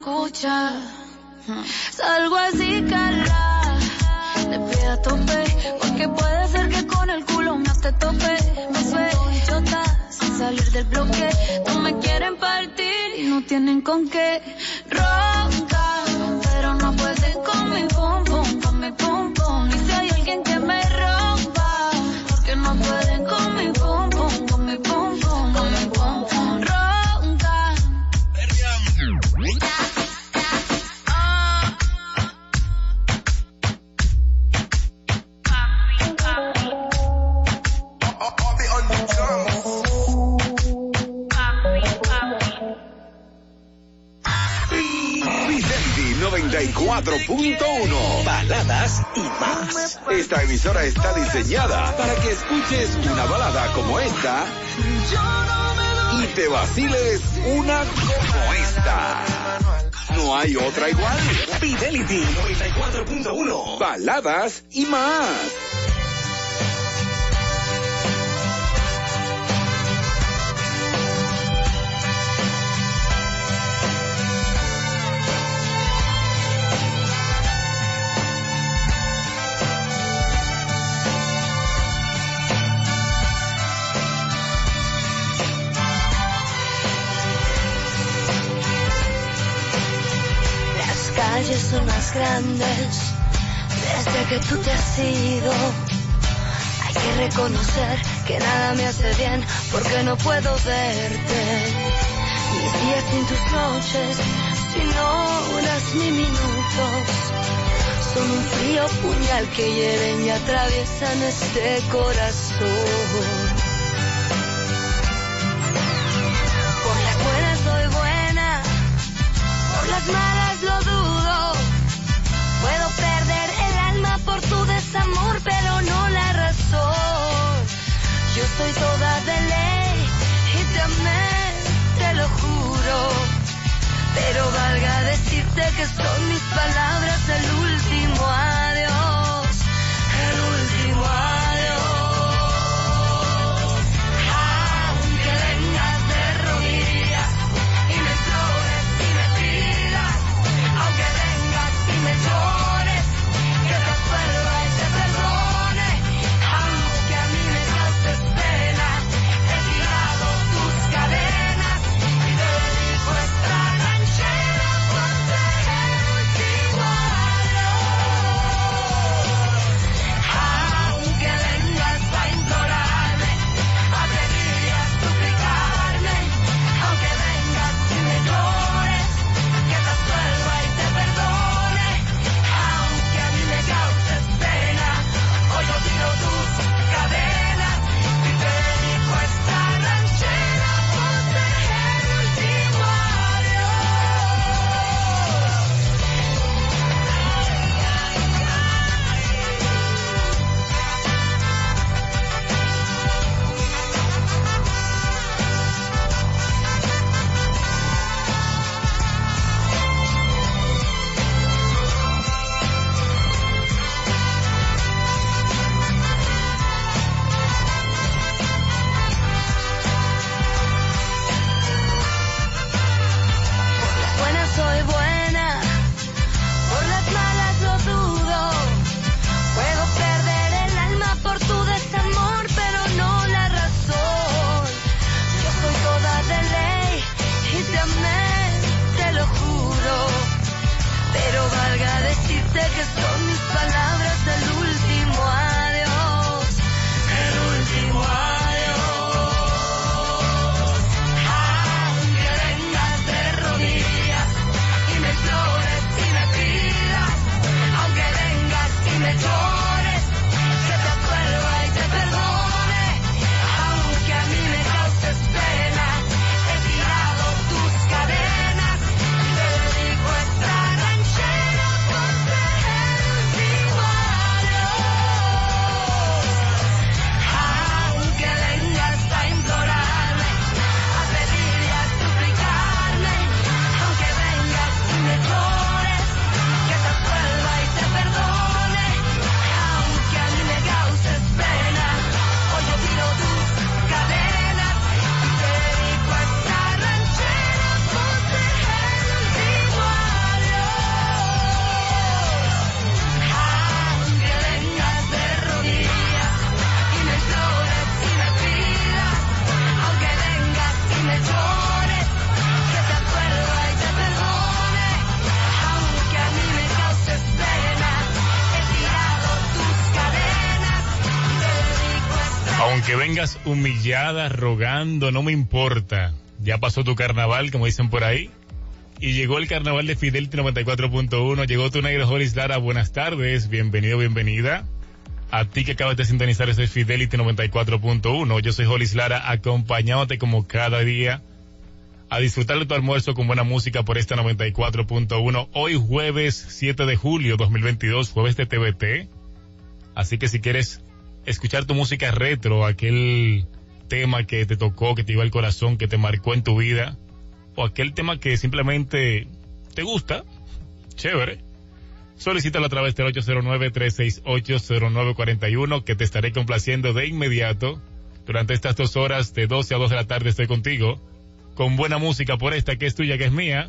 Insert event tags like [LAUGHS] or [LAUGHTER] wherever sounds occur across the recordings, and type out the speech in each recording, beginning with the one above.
escucha. Salgo así, cala, de pie a tope, porque puede ser que con el culo no te tope. Me suelto sin salir del bloque. No me quieren partir y no tienen con qué. Ronca, pero no pueden con mi pum pum, con mi pum 94.1 Baladas y más. Esta emisora está diseñada para que escuches una balada como esta y te vaciles una como esta. No hay otra igual. Fidelity 94.1 Baladas y más. Grandes desde que tú te has ido. Hay que reconocer que nada me hace bien porque no puedo verte. Mis días sin tus noches, sin horas ni minutos. Son un frío puñal que hieren y atraviesan este corazón. Por las buenas soy buena, por las malas lo dudo. Por tu desamor, pero no la razón. Yo soy toda de ley y te amé, te lo juro. Pero valga decirte que son mis palabras el último adiós, con mis palabras. Vengas humillada, rogando, no me importa. Ya pasó tu carnaval, como dicen por ahí. Y llegó el carnaval de Fidelity 94.1. Llegó tu negro Jolis Lara. Buenas tardes. Bienvenido, bienvenida. A ti que acabas de sintonizar, ese Fidelity 94.1. Yo soy Jolis Lara, acompañándote como cada día a disfrutar de tu almuerzo con buena música por esta 94.1. Hoy jueves 7 de julio 2022, jueves de TVT. Así que si quieres escuchar tu música retro, aquel tema que te tocó, que te iba al corazón, que te marcó en tu vida, o aquel tema que simplemente te gusta, chévere. Solicítalo a través del 809-368-0941 que te estaré complaciendo de inmediato. Durante estas dos horas de 12 a 2 de la tarde estoy contigo con buena música por esta que es tuya, que es mía.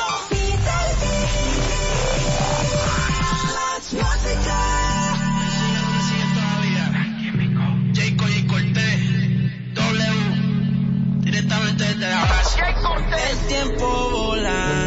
tiempo volando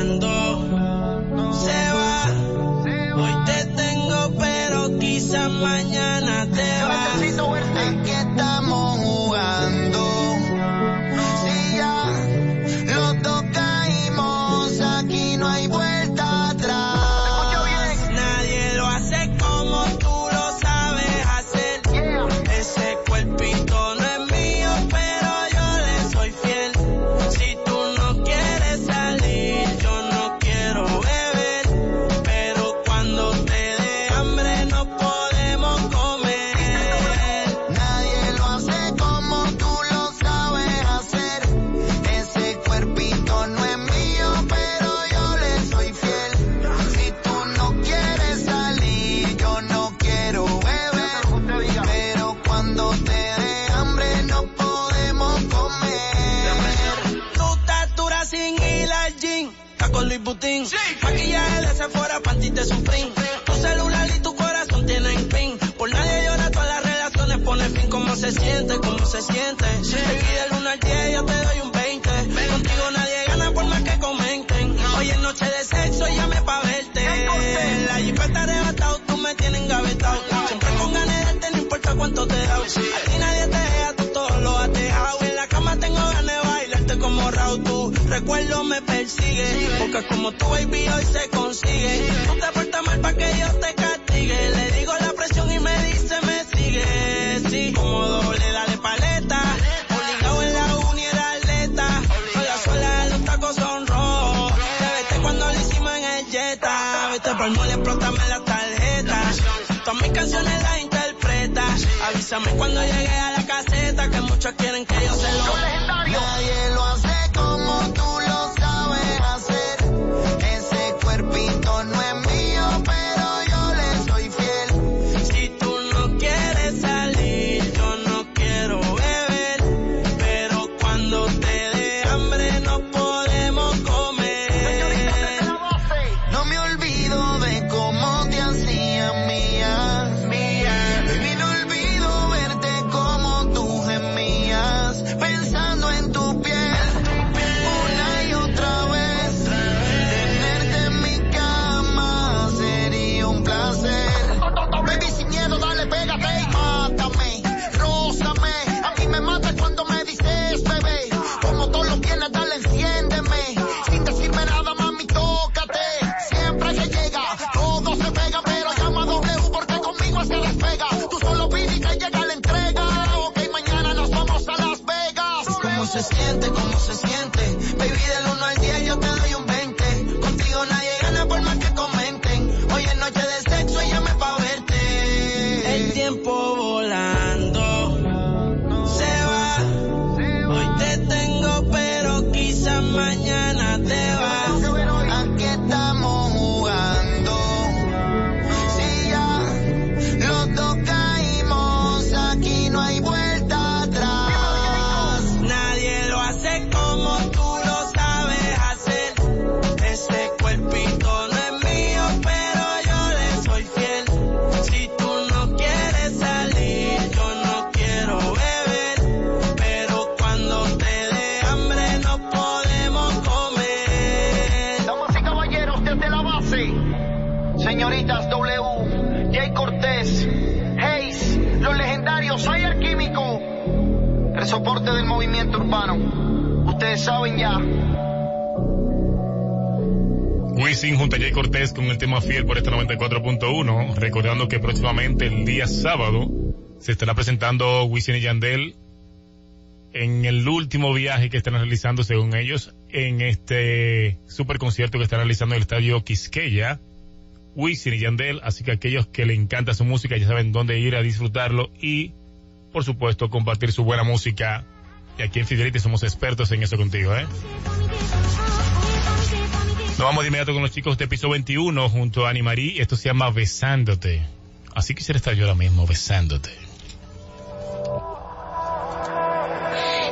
Luis Butín. Maquillaje de Sephora, panty de Supreme. Tu celular y tu corazón tienen pin. Por nadie llora, todas las relaciones pone fin. ¿Cómo se siente? ¿Cómo se siente? Baby, del 1 al 10 yo te doy un 20. Contigo nadie recuerdo me persigue. Porque como tu baby hoy se consigue. No te portas mal pa' que yo te castigue. Le digo la presión y me dice me sigue. Sí, como doble, dale paleta. Obligado en la uni era atleta. Con la suela de los tacos son rojos. Te vete cuando lo hicimos en el Jetta. Vete por mole, explótame la tarjeta. Todas mis canciones las interpreta. Avísame cuando llegue a la caseta que muchos quieren que yo se lo con Taller Cortés con el tema Fiel por este 94.1, recordando que próximamente el día sábado se estará presentando Wisin y Yandel en el último viaje que están realizando, según ellos, en este super concierto que están realizando en el estadio Quisqueya, Wisin y Yandel. Así que aquellos que le encanta su música ya saben dónde ir a disfrutarlo y, por supuesto, compartir su buena música. Y aquí en Fidelity somos expertos en eso contigo, ¿eh? Nos vamos de inmediato con los chicos de piso 21 junto a Ani Marí. Esto se llama Besándote. Así quisiera estar yo ahora mismo besándote.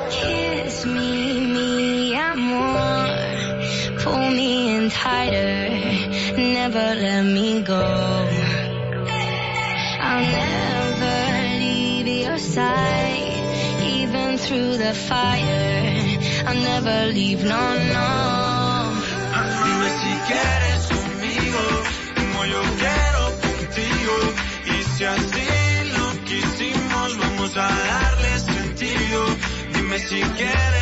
Kiss me, mi amor. Pull me in tighter. Never let me go. I'll never leave your side. Even through the fire. I'll never leave, no, no quieres conmigo, como yo quiero contigo. Y si así lo quisimos, vamos a darle sentido. Dime si quieres.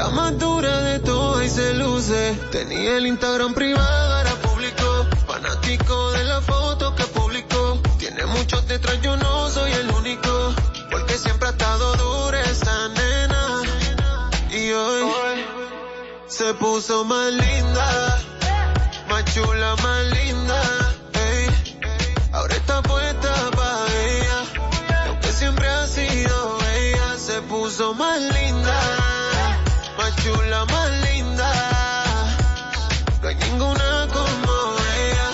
La más dura de todo y se luce. Tenía el Instagram privado, era público. Fanático de la foto que publicó. Tiene muchos detrás, yo no soy el único. Porque siempre ha estado dura esta nena. Y hoy se puso más linda. Más chula, más linda. ey. Ahora está puesta pa' ella. Y aunque siempre ha sido ella, se puso más linda. Chula, más linda. No hay ninguna como ella.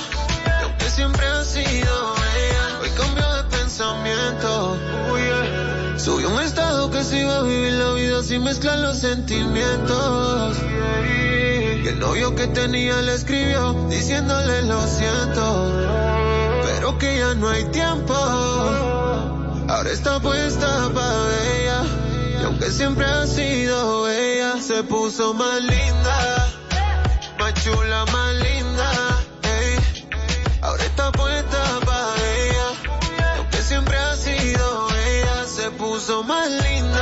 Aunque siempre ha sido ella, hoy cambió de pensamiento. Subió un estado que se iba a vivir la vida sin mezclar los sentimientos. Y el novio que tenía le escribió diciéndole lo siento. Pero que ya no hay tiempo. Ahora está puesta pa' ella. Aunque siempre ha sido ella, se puso más linda. Más chula, más linda. Ahora está puesta pa' ella. Y aunque siempre ha sido ella, se puso más linda.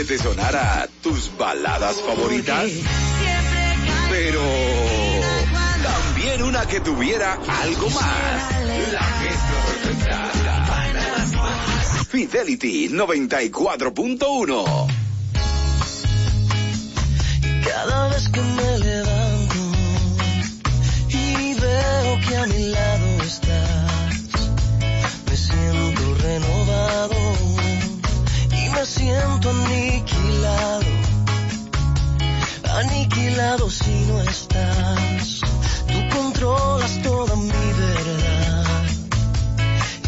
Que te sonara tus baladas favoritas? Pero también una que tuviera algo más. La. Fidelity 94.1. Cada vez que me levanto y veo que a mi lado estás, me siento renovado siento aniquilado, aniquilado si no estás. Tú controlas toda mi verdad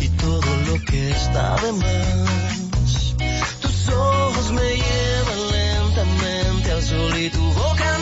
y todo lo que está de más. Tus ojos me llevan lentamente al sol y tu boca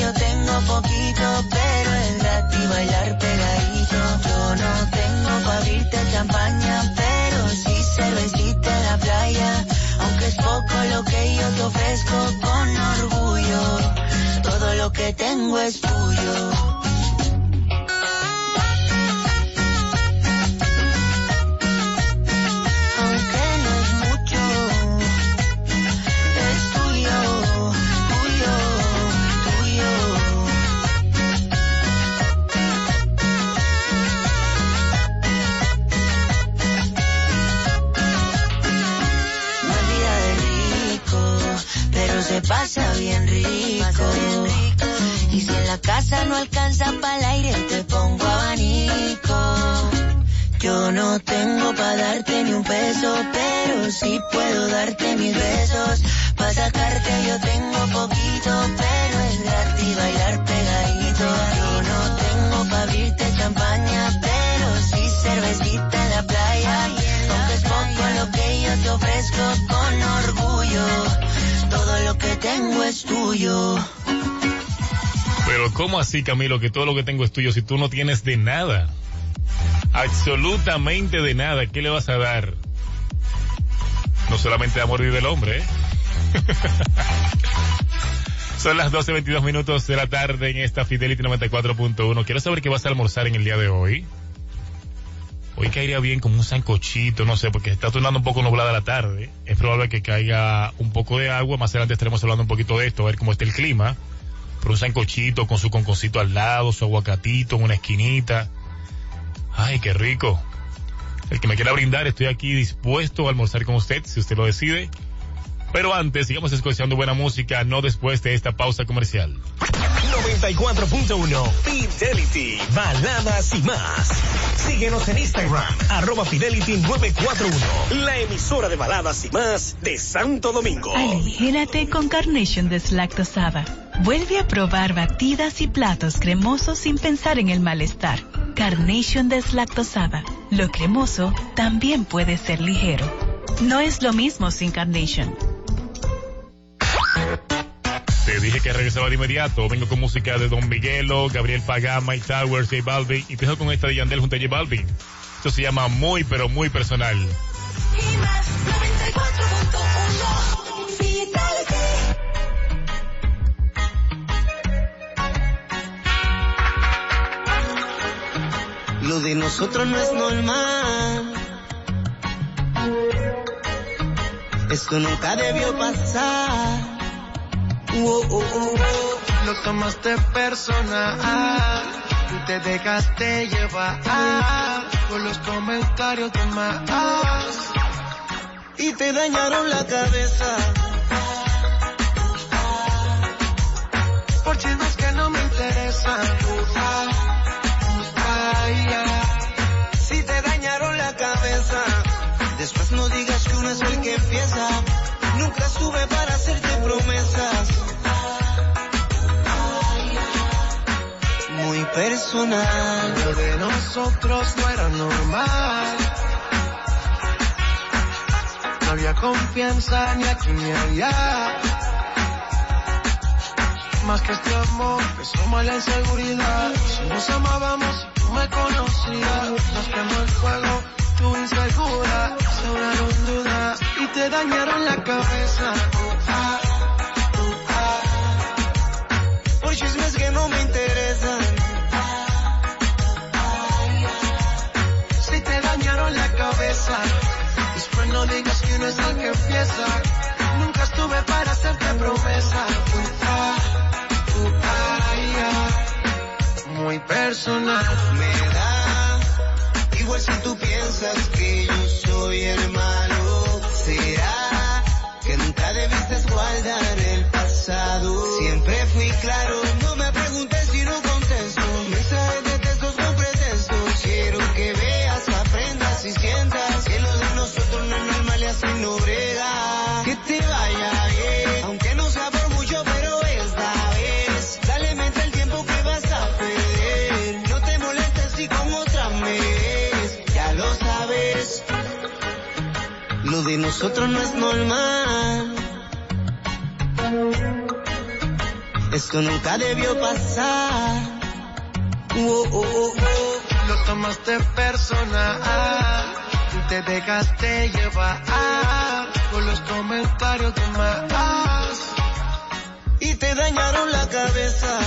Yo tengo poquito, pero es gratis bailar pegadito. Yo no tengo para abrirte champaña, pero sí cervecita en la playa. Aunque es poco lo que yo te ofrezco con orgullo. Todo lo que tengo es tuyo. Bien rico. Y si en la casa no alcanza para el aire, te pongo abanico. Yo no tengo para darte ni un peso, pero sí puedo darte mis besos. Para sacarte yo tengo poquito, pero es gratis bailar pegadito. Yo no tengo para abrirte champaña, pero sí cervecita en la playa. Aunque es poco lo que yo te ofrezco con orgullo. Tengo es tuyo. Pero ¿cómo así, Camilo, que todo lo que tengo es tuyo si tú no tienes de nada? Absolutamente de nada. ¿Qué le vas a dar? No solamente a morir del hombre, ¿eh? [LAUGHS] Son las 12.22 minutos de la tarde en esta Fidelity 94.1. Quiero saber qué vas a almorzar en el día de hoy. Hoy caería bien como un sancochito, no sé, porque está tornando un poco nublada la tarde. Es probable que caiga un poco de agua. Más adelante estaremos hablando un poquito de esto, a ver cómo está el clima. Pero un sancochito con su conconcito al lado, su aguacatito en una esquinita. Ay, qué rico. El que me quiera brindar, estoy aquí dispuesto a almorzar con usted, si usted lo decide. Pero antes, sigamos escuchando buena música, no después de esta pausa comercial. 94.1 Fidelity, baladas y más. Síguenos en Instagram, arroba Fidelity 941, la emisora de baladas y más de Santo Domingo. Aligérate con Carnation deslactosada. Vuelve a probar batidas y platos cremosos sin pensar en el malestar. Carnation deslactosada. Lo cremoso también puede ser ligero. No es lo mismo sin Carnation. Te dije que regresaba de inmediato. Vengo con música de Don Miguelo, Gabriel Pagá, Mike Towers, J Balvin. Y dejo con esta de Yandel junto a J Balvin. Esto se llama Muy, pero muy personal. Lo de nosotros no es normal. Esto nunca debió pasar. Lo tomaste personal y te dejaste llevar por los comentarios de más. Y te dañaron la cabeza. Por chismes que no me interesan. Si te dañaron la cabeza. Después no digas que uno es el que empieza. Nunca sube para hacerte promesa personal. Lo de nosotros no era normal. No había confianza ni aquí ni allá. Más que este amor, empezó mal la inseguridad. Si nos amábamos, tú me conocías. Nos quemó el fuego, tu insegura. Sobraron dudas y te dañaron la cabeza. Ah, ah. Por chismes que no me interesan. Cabeza, después no digas que uno es el que empieza. Nunca estuve para hacerte promesa. Uh, ah, yeah. Muy personal. Me da igual si tú piensas que yo soy el malo. Será que nunca debiste guardar el pasado. Siempre fui claro, de nosotros no es normal. Esto nunca debió pasar. Oh, oh, oh, oh. Lo tomaste personal. Te dejaste llevar por los comentarios de más. Y te dañaron la cabeza.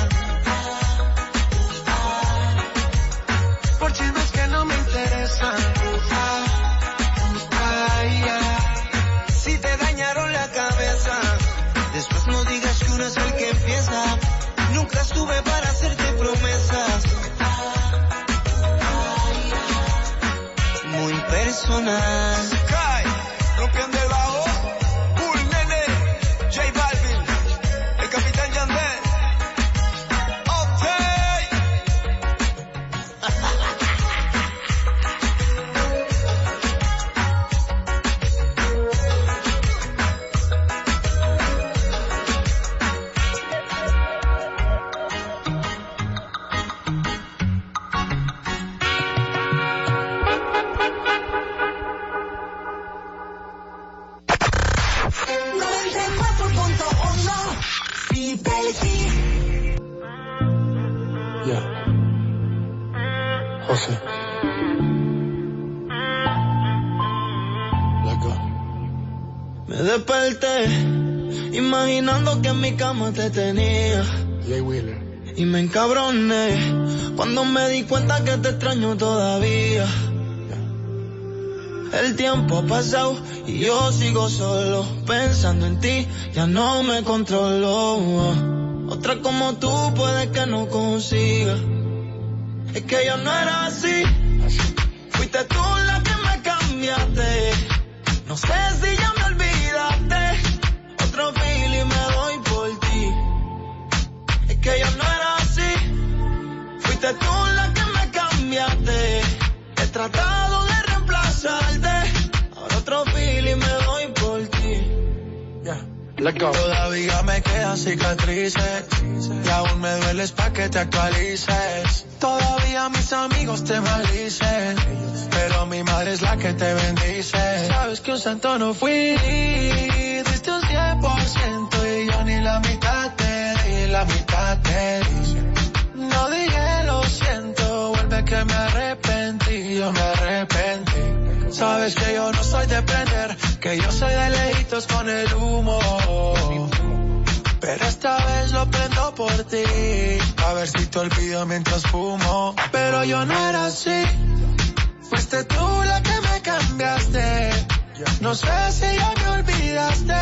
Estuve para hacerte promesas. Muy personal. Cama te tenía. Jay Wheeler. Y me encabroné cuando me di cuenta que te extraño todavía. El tiempo ha pasado y yo sigo solo pensando en ti, ya no me controlo. Otra como tú puede que no consiga. Es que yo no era así. Fuiste tú la que me cambiaste. No sé si ya me olvidaste. Fuiste tú la que me cambiaste. He tratado de reemplazarte. Ahora otro feeling me doy por ti. Let go. Todavía me quedan cicatrices y aún me dueles pa' que te actualices. Todavía mis amigos te maldicen, pero mi madre es la que te bendice. Sabes que un santo no fui, diste un 100% y yo ni la mitad te di, la mitad te di. No dije lo siento, vuelve que me arrepentí, yo me arrepentí. Sabes que yo no soy de prender, que yo soy de lejitos con el humo. Pero esta vez lo prendo por ti, a ver si te olvido mientras fumo. Pero yo no era así, fuiste tú la que me cambiaste. No sé si ya me olvidaste,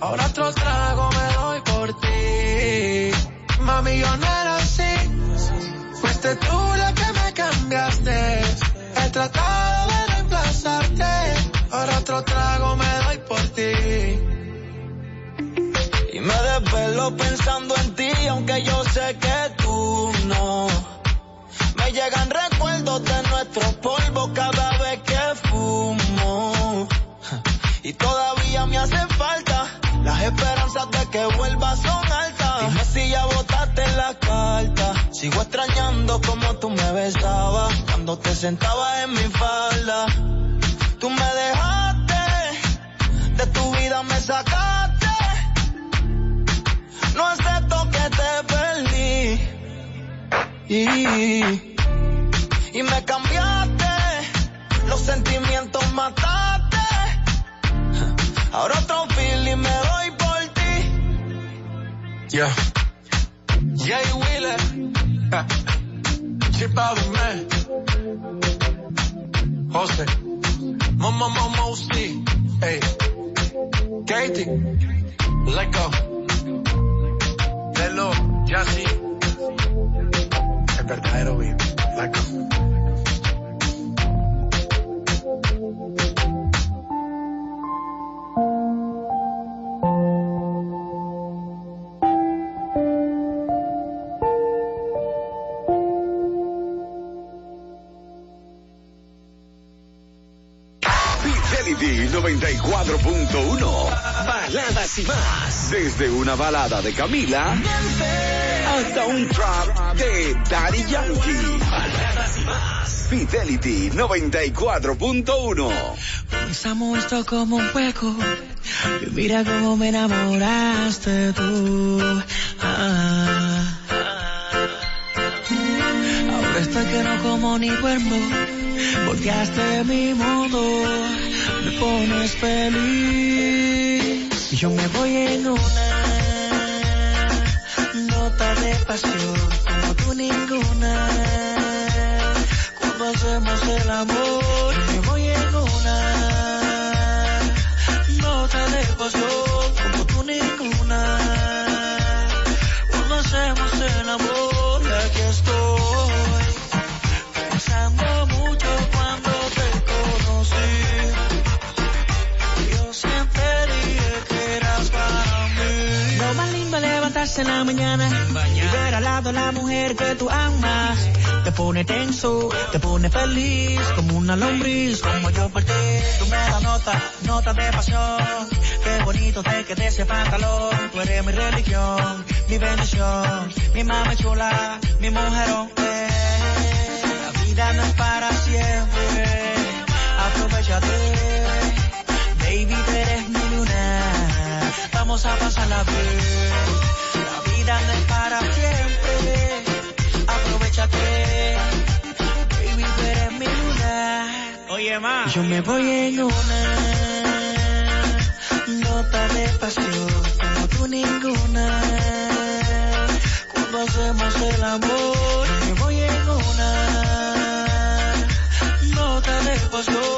ahora otro trago me doy por ti. Mami, yo no era así, fuiste tú la que me cambiaste. He tratado de reemplazarte, ahora otro trago me doy por ti. Y me desvelo pensando en ti, aunque yo sé que tú no. Me llegan recuerdos de nuestros polvos cada vez que fumo. [LAUGHS] Y todavía me hace falta, las esperanzas de que vuelvas son altas. Si ya botaste la carta. Sigo extrañando como tú me besabas cuando te sentabas en mi falda. Tú me dejaste, de tu vida me sacaste. No acepto que te perdí. Y, y me cambiaste, los sentimientos mataste. Ahora otro feeling me. Yeah. Jay Wheeler. Chip out of man. Jose. Mama Mama C. Hey. Katie. Go. Lelo. Jassy. El verdadero beat. Let 94.1. Baladas y más. Desde una balada de Camila hasta un trap de Daddy Yankee. Baladas y más. Fidelity 94.1. Comenzamos esto como un juego. Y mira cómo me enamoraste tú. Ah. Ahora estoy que no como ni duermo. Volteaste mi mundo. Me pones feliz. Yo me voy en una nota de pasión. Como tú ninguna. Cuando hacemos el amor. Yo me voy en una nota de pasión. Como tú ninguna. Cuando hacemos el amor. En la mañana y ver al lado la mujer que tú amas. Te pone tenso, te pone feliz, como una lombriz, como yo por ti. Tú me das nota, nota de pasión. Qué bonito te quede ese pantalón. Tú eres mi religión, mi bendición, mi mama chula, mi mujerón. La vida no es para siempre. Aprovechate. Baby, tú eres mi luna. Vamos a bien. La vida no es para siempre. Aprovechate. Baby, tú eres mi luna. Oye, ma. Yo me voy en una nota de pasión. Como tú ninguna. Cuando hacemos el amor. Yo me voy en una nota de pasión.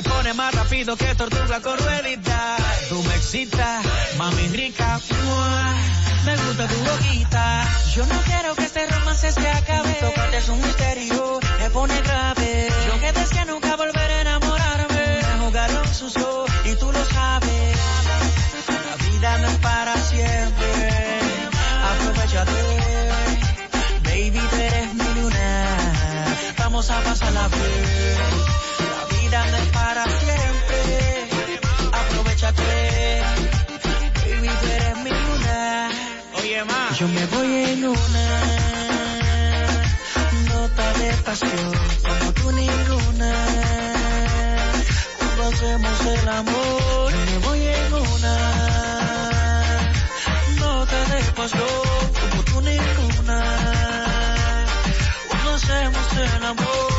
Cita y me pone más rápido que tortuga con ruedita. Tú me excitas, mami rica. ¡mua! Me gusta tu boquita. Yo no quiero que este romance se acabe. Tocarte es un misterio, me pone grave. Yo me voy en una nota de pasión. Como tú ninguna. Cuando hacemos el amor. Me voy en una nota de pasión. Como tú ninguna. Cuando hacemos el amor.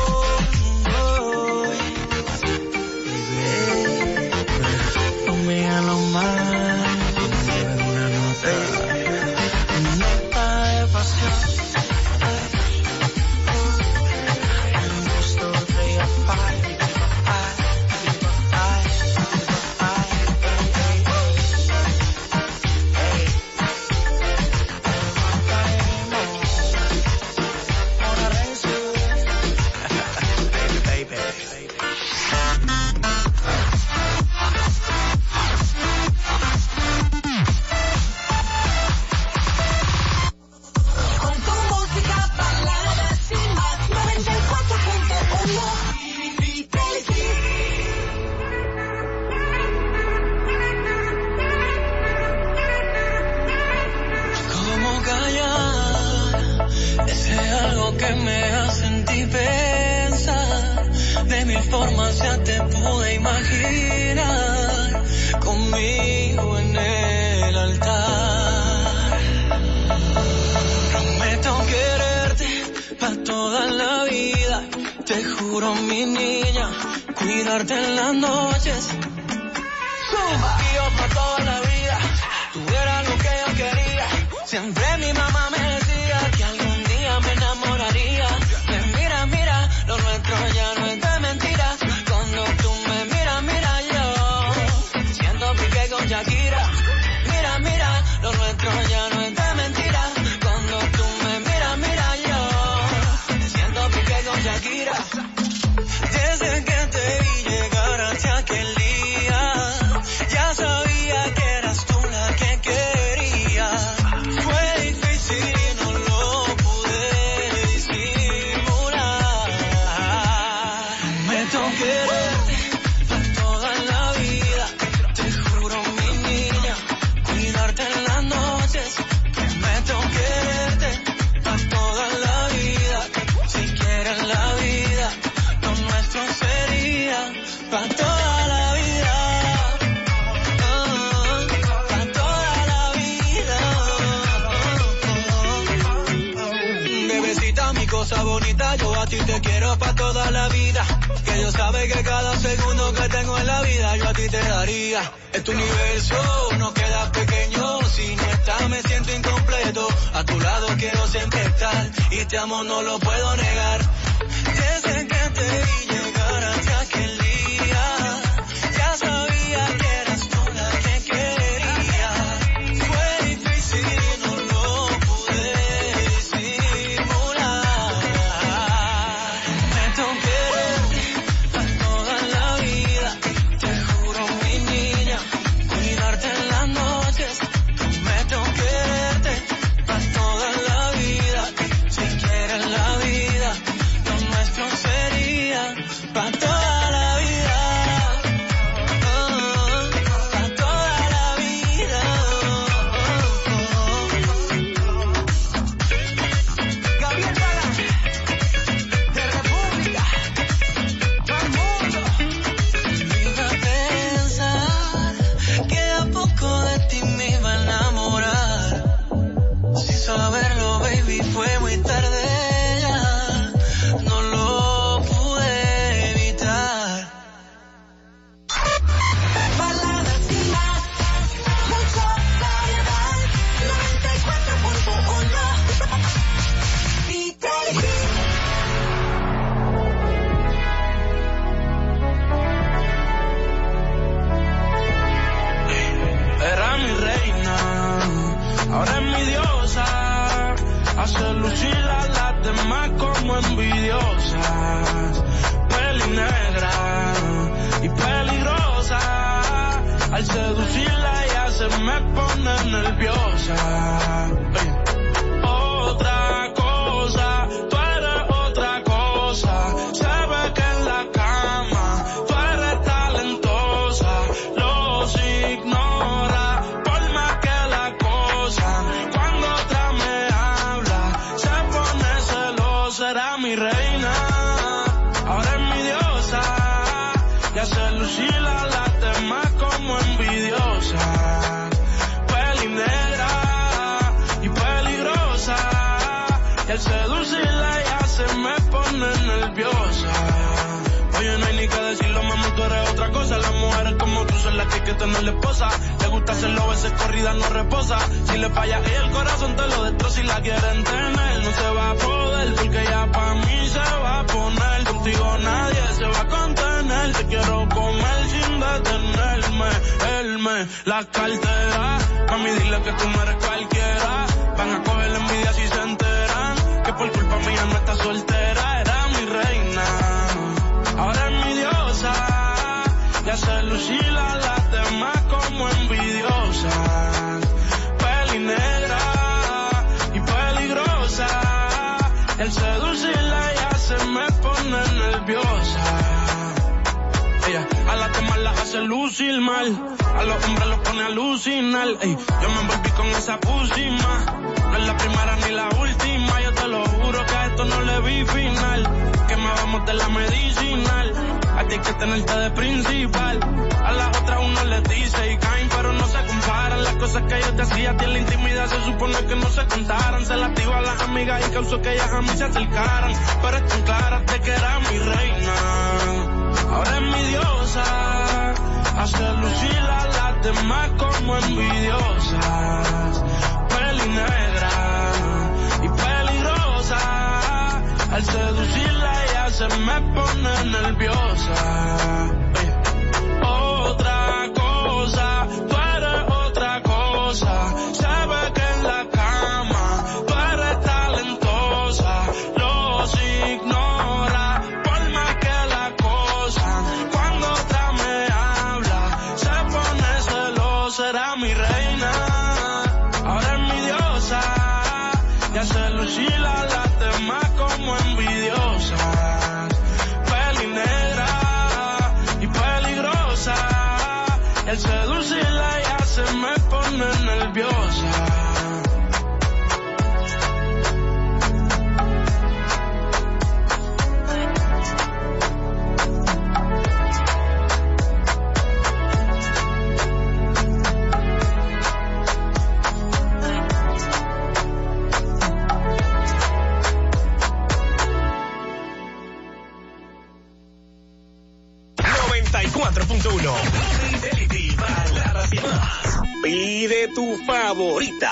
tu favorita.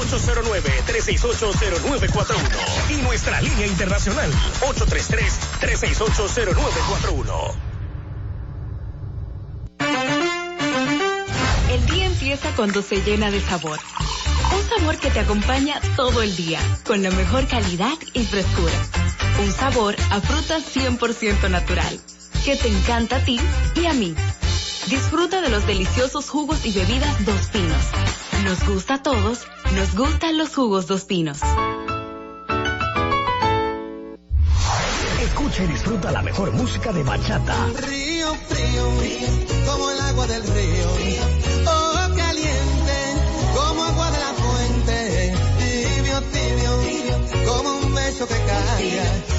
809-368-0941 y nuestra línea internacional 833-368-0941. El día empieza cuando se llena de sabor. Un sabor que te acompaña todo el día, con la mejor calidad y frescura. Un sabor a fruta 100% natural, que te encanta a ti y a mí. Disfruta de los deliciosos jugos y bebidas Dos Pinos nos gusta a todos, nos gustan los jugos dos pinos. Escucha y disfruta la mejor música de bachata. Río, frío, como el agua del río. Oh, caliente, como agua de la fuente. Tibio, tibio, tibio como un beso que cae.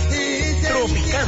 Tropical.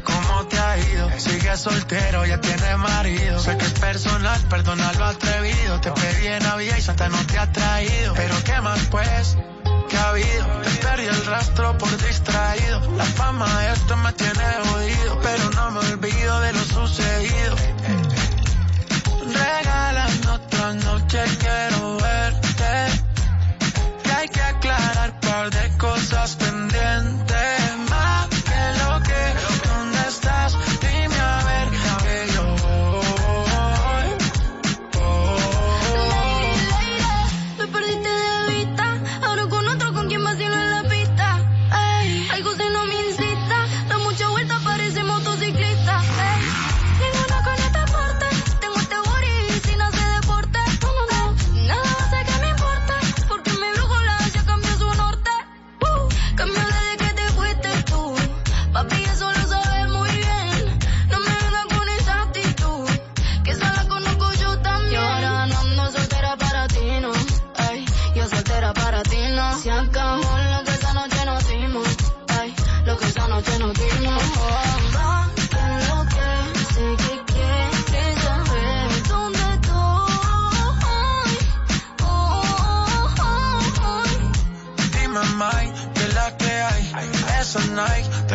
es soltero, ya tiene marido. Sé que es personal, perdona lo atrevido. Te pedí en Navidad y Santa no te ha traído. Pero qué más pues, que ha habido. Te perdí el rastro por distraído. La fama de esto me tiene jodido. Pero no me olvido de lo sucedido. Regalan otra noche, quiero verte. Que hay que aclarar un par de cosas pendientes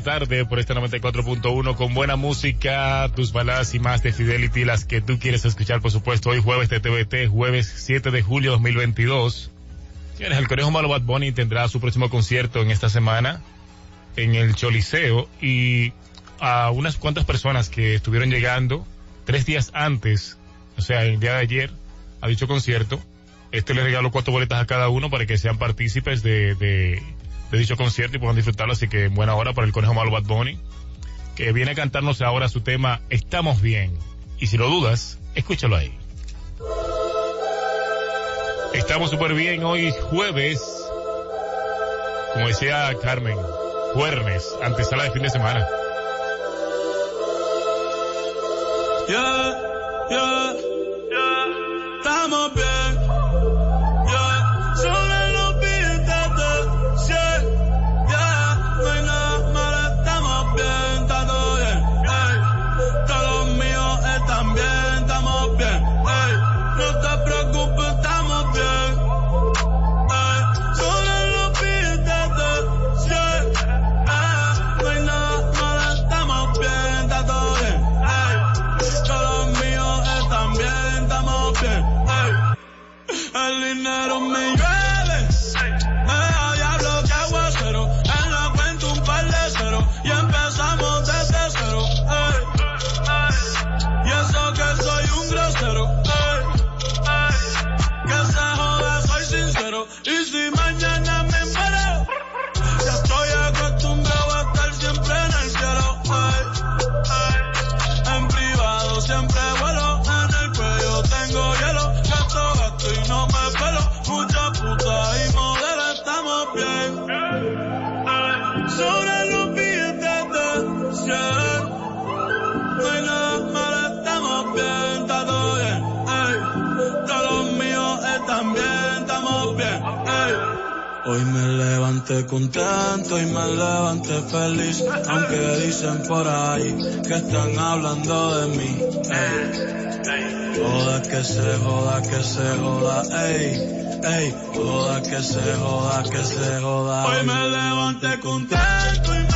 tarde por este 94.1 con buena música, tus baladas y más de Fidelity, las que tú quieres escuchar, por supuesto, hoy jueves de TVT, jueves 7 de julio 2022. Señores, el Conejo Malo Bad Bunny tendrá su próximo concierto en esta semana en el Choliseo y a unas cuantas personas que estuvieron llegando tres días antes, o sea, el día de ayer, a dicho concierto, este le regaló cuatro boletas a cada uno para que sean partícipes de, de, de dicho concierto y puedan disfrutarlo, así que buena hora para el Conejo Malo Bad Bunny, que viene a cantarnos ahora su tema Estamos Bien. Y si lo dudas, escúchalo ahí. Estamos súper bien hoy jueves, como decía Carmen, jueves, antesala de fin de semana. Yeah, yeah, yeah. Estamos bien. Levanté contento y me levanté feliz, aunque dicen por ahí que están hablando de mí. Ey. Joda que se joda, que se joda, ey. Ey, joda que se joda, que se joda. Hoy me levanté contento y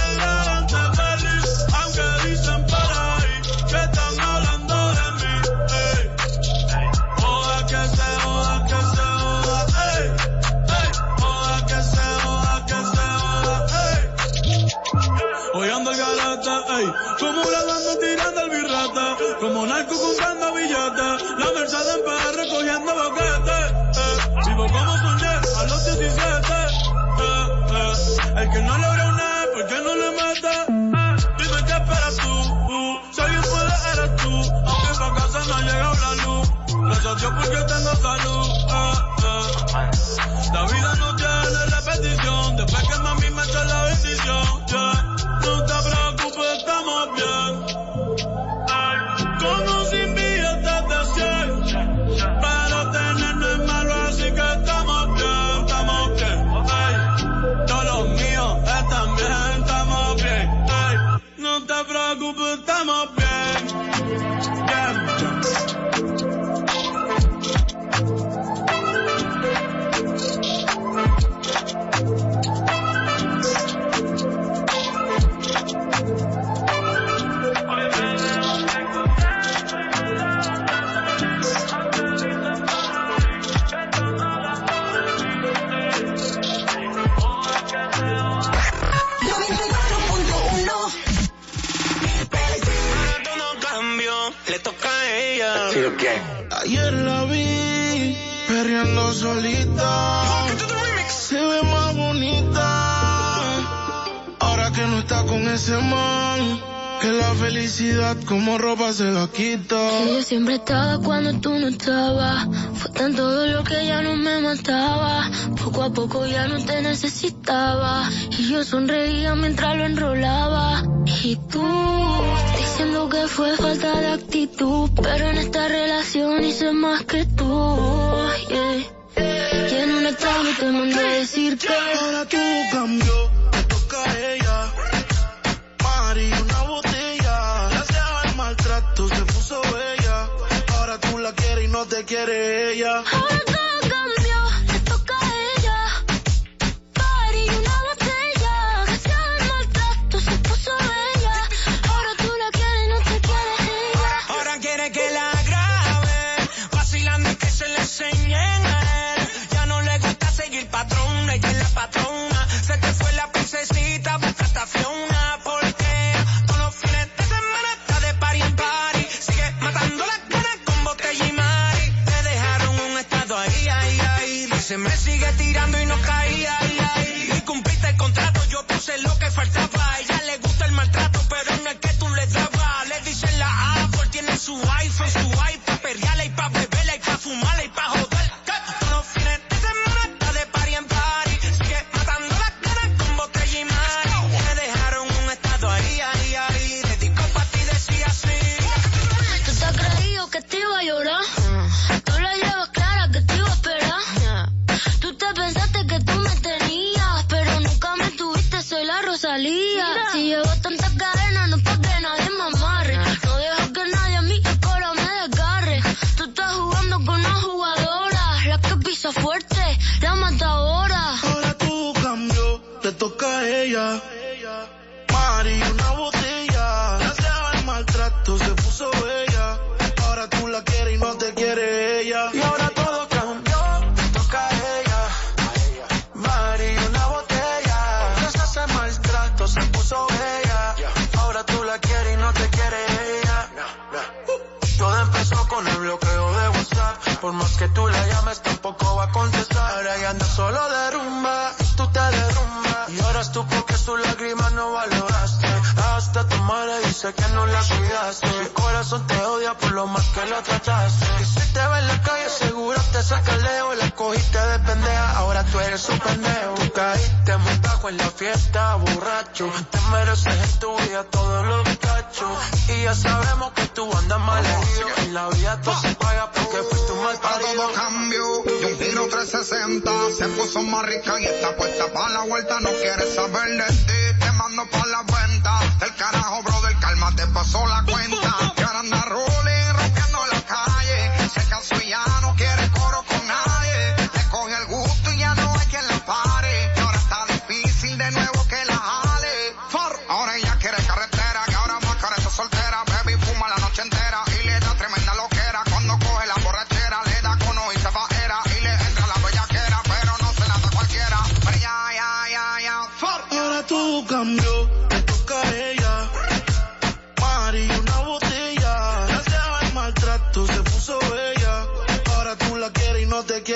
empezó con el bloqueo de WhatsApp. Por más que tú la llames, tampoco va a contestar. Ahora ya anda solo de rumba y tú te derrumbas. Y ahora es tú porque su lágrima no valoraste. Hasta tu madre dice que no la cuidaste. Mi corazón te odia por lo más que lo trataste. Y si te va en la calle, seguro te saca leo. La cogiste de pendeja, ahora tú eres un pendejo. Tú caíste muy en la fiesta, borracho. Te mereces en tu vida todos los cachos. Y ya sabemos que tú andas mal herido. En la vida todo se paga porque fuiste un mal. Para todo cambio, y un tiro 360. Se puso más rica y está puesta para la vuelta. No quiere saber de ti, te mando para la venta. El carajo, brother, calma, te pasó la cuenta. Que.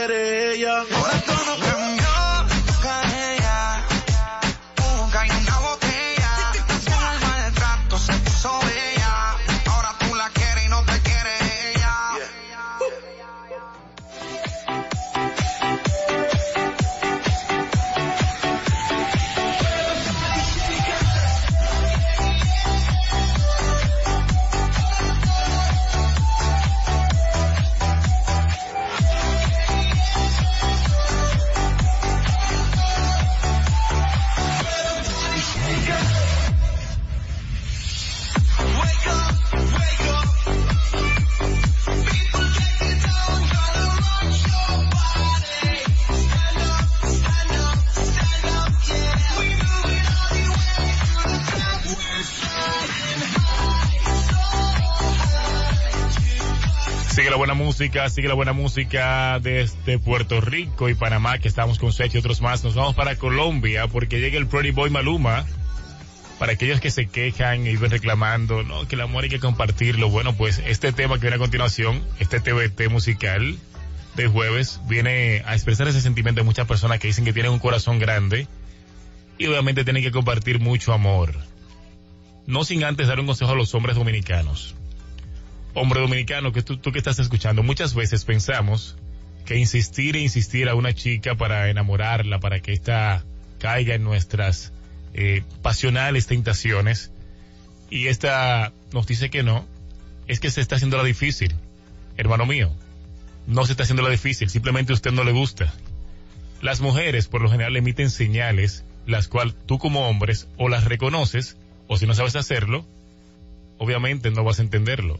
Yeah. Música, sigue la buena música desde Puerto Rico y Panamá, que estamos con Sech y otros más. Nos vamos para Colombia porque llega el Pretty Boy Maluma. Para aquellos que se quejan y ven reclamando, no, que el amor hay que compartirlo. Bueno, pues este tema que viene a continuación, este TBT musical de jueves, viene a expresar ese sentimiento de muchas personas que dicen que tienen un corazón grande y obviamente tienen que compartir mucho amor. No sin antes dar un consejo a los hombres dominicanos hombre dominicano, que tú, tú que estás escuchando, muchas veces pensamos que insistir e insistir a una chica para enamorarla, para que ésta caiga en nuestras eh, pasionales tentaciones, y esta nos dice que no, es que se está haciendo la difícil. Hermano mío, no se está haciendo la difícil, simplemente a usted no le gusta. Las mujeres por lo general emiten señales, las cuales tú como hombres o las reconoces, o si no sabes hacerlo, obviamente no vas a entenderlo.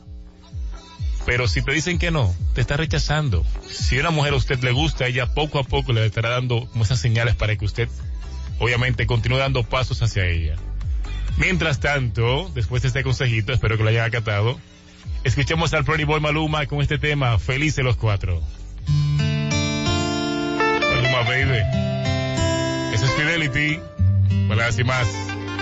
Pero si te dicen que no, te está rechazando. Si una mujer a usted le gusta, ella poco a poco le estará dando esas señales para que usted, obviamente, continúe dando pasos hacia ella. Mientras tanto, después de este consejito, espero que lo hayan acatado, escuchemos al Pretty Boy Maluma con este tema, Felices los Cuatro. Maluma, baby. Es Fidelity. Palabras y más,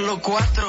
Los cuatro.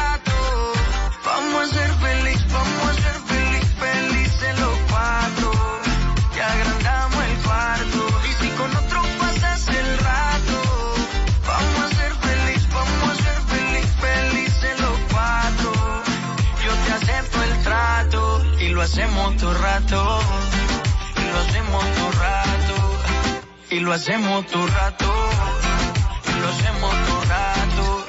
Y lo hacemos todo rato. Lo hacemos todo rato.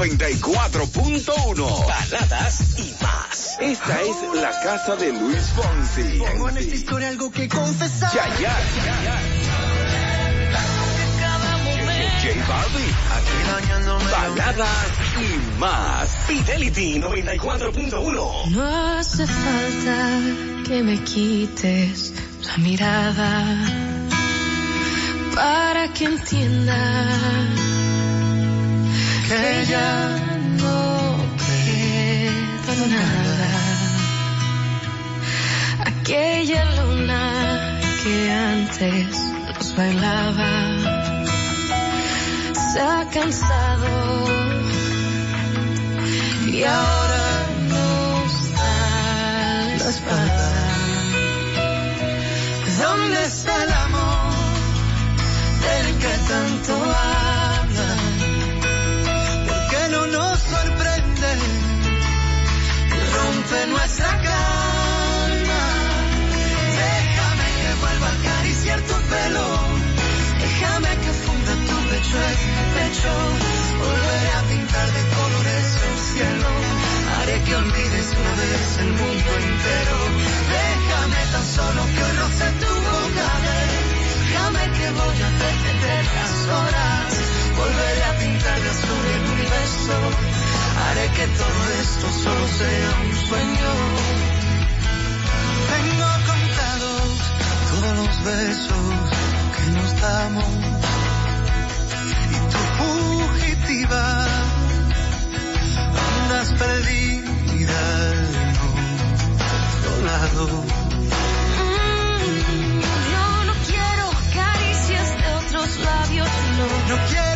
94.1. Baladas y más. Esta es la casa de Luis Fonsi. Tengo en esta historia algo que confesar. Ya, ya, J Balvin. Baladas y más. Fidelity 94.1. No hace falta que me quites la mirada para que entienda que ya no queda nada. Aquella luna que antes nos bailaba se ha cansado y ahora nos da la espalda. ¿Dónde está el amor del que tanto hablan? Rompe nuestra calma? Déjame que vuelva a acariciar tu pelo, déjame que funda tu pecho mi pecho, volveré a pintar de colores el cielo, haré que olvides una vez el mundo entero, déjame tan solo que roce tu boca, déjame que voy a hacer tender las horas, volveré a pintar de azul el universo, haré que todo esto solo sea un sueño. Tengo contados todos los besos que nos damos y tu fugitiva andas perdida en otro lado. Yo no quiero caricias de otros labios, no. No quiero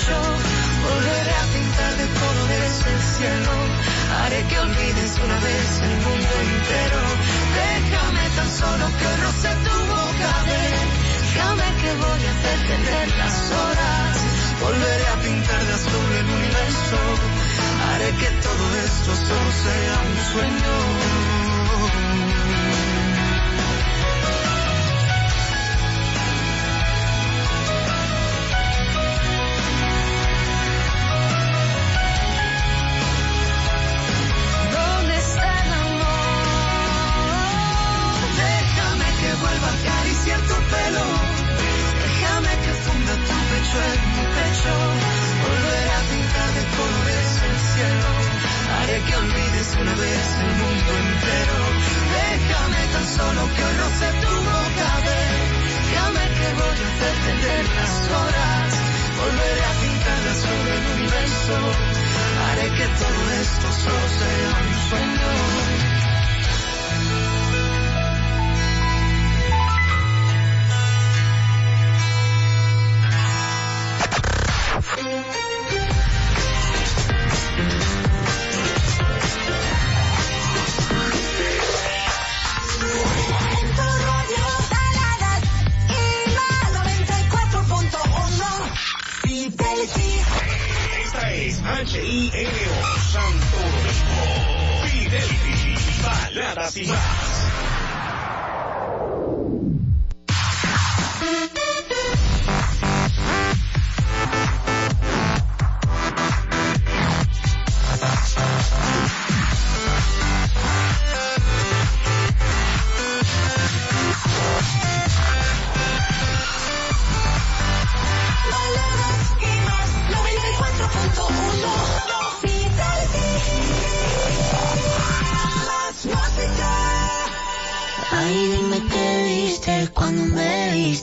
Volveré a pintar de colores el cielo. Haré que olvides una vez el mundo entero. Déjame tan solo que roce tu boca. Déjame que voy a hacer tender las horas. Volveré a pintar de azul el universo. Haré que todo esto solo sea un sueño.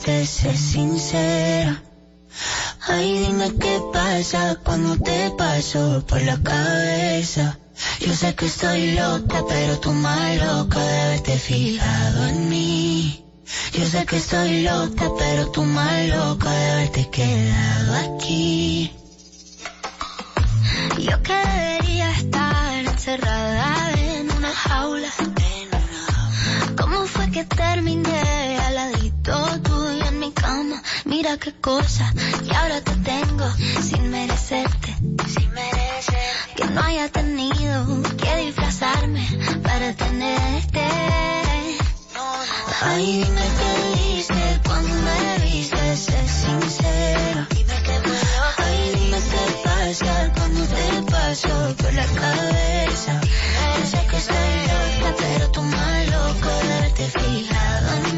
Viste, sé sincera. Ay, dime qué pasa cuando te paso por la cabeza. Yo sé que estoy loca, pero tú más loca de haberte fijado en mí. Yo sé que estoy loca, pero tú más loca de haberte quedado aquí. Yo que debería estar encerrada en una jaula. ¿Cómo fue que terminé en mi y ahora te tengo sin merecerte. Que no haya tenido que disfrazarme para tenerte. Ay, dime qué viste cuando me viste, sé sincero. Dime qué pasó. Ay, dime qué pasa cuando te paso por la cabeza. Yo sé que estoy loca, pero tú más haberte fijado en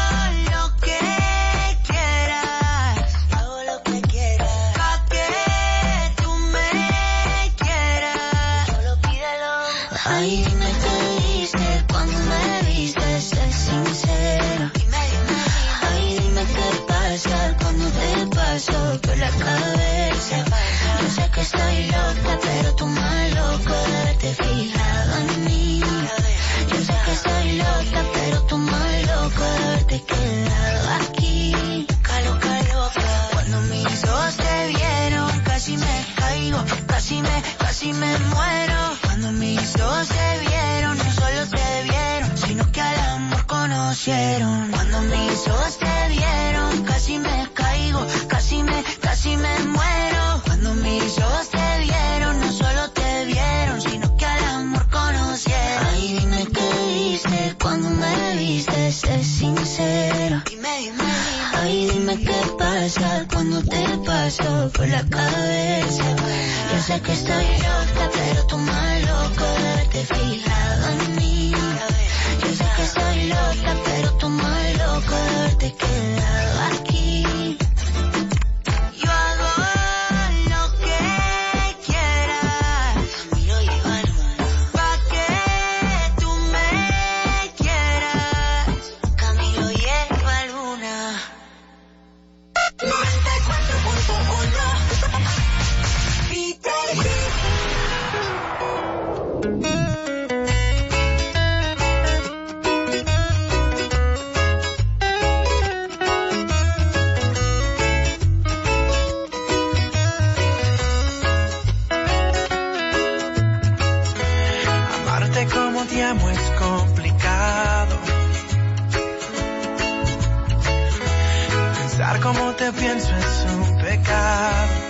cabeza. Yo sé que estoy loca, pero tú más loca de haberte fijado en mí. Yo sé que estoy loca, pero tú más loca de haberte quedado aquí. Loca, loca. Cuando mis ojos te vieron, casi me caigo, casi me, casi me muero. Cuando mis ojos te vieron, no solo te vieron, sino que al amor conocieron. Cuando mis ojos te vieron, casi me caigo, casi me, casi me muero. Cuando mis ojos te vieron, no solo te vieron, sino que al amor conocieron. Ay, dime qué viste cuando me viste, sé sincero. Dime, Ay, dime qué pasa cuando te paso por la cabeza. Yo sé que estoy loca, pero tú más loca de haberte fijado en mí. Yo sé que estoy loca, pero tú pienso es un pecado.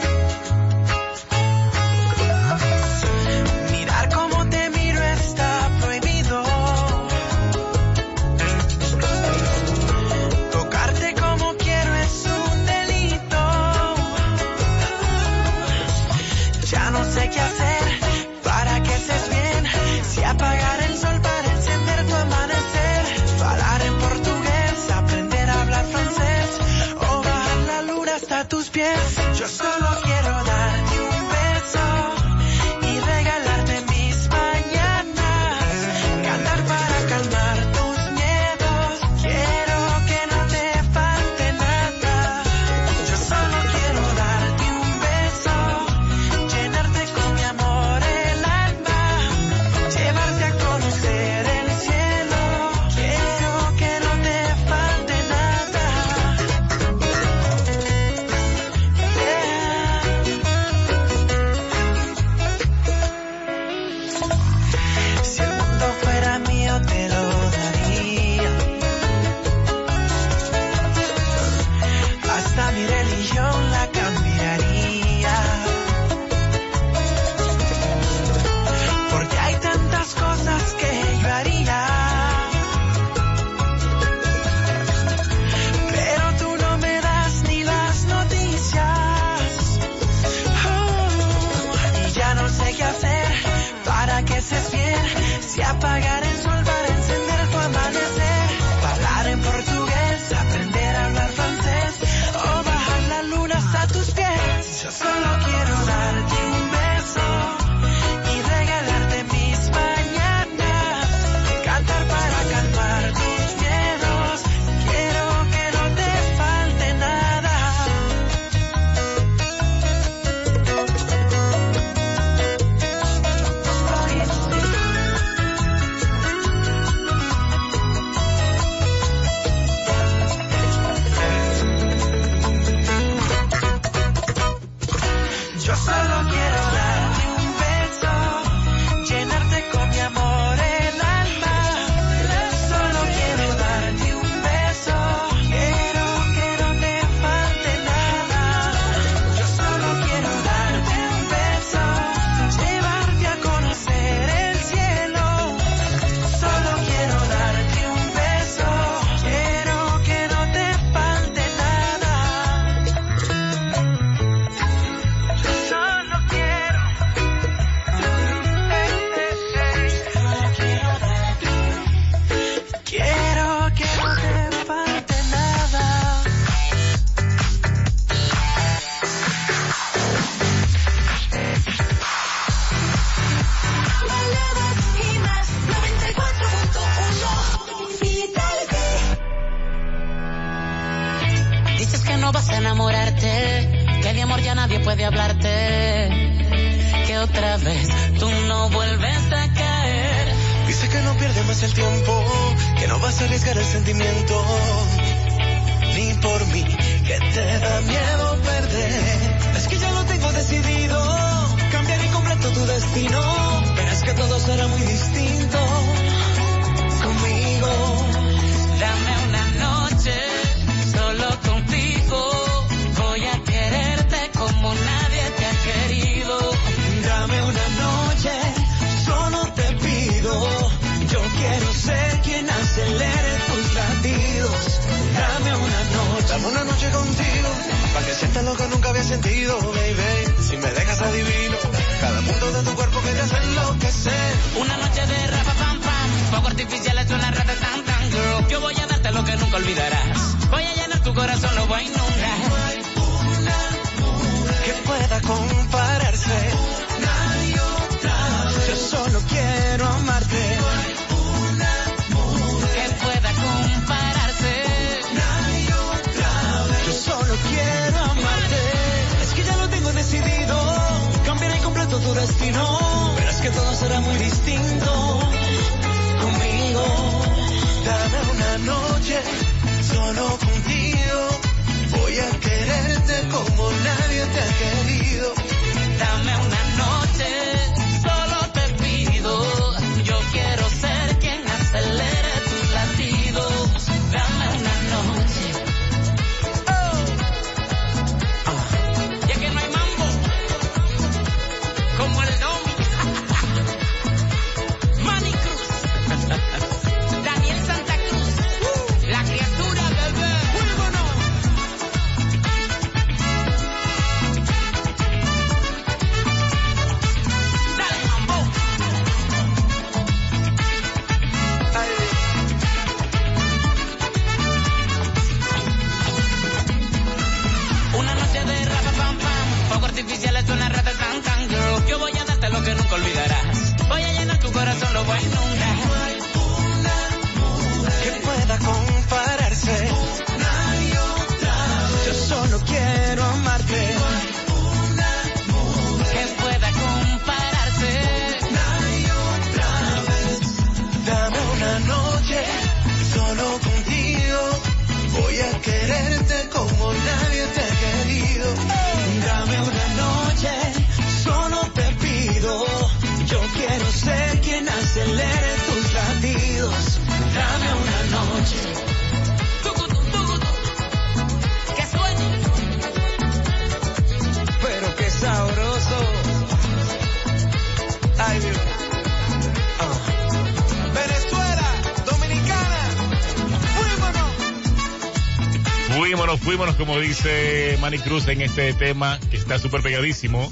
Como dice Manny Cruz en este tema que está súper pegadísimo.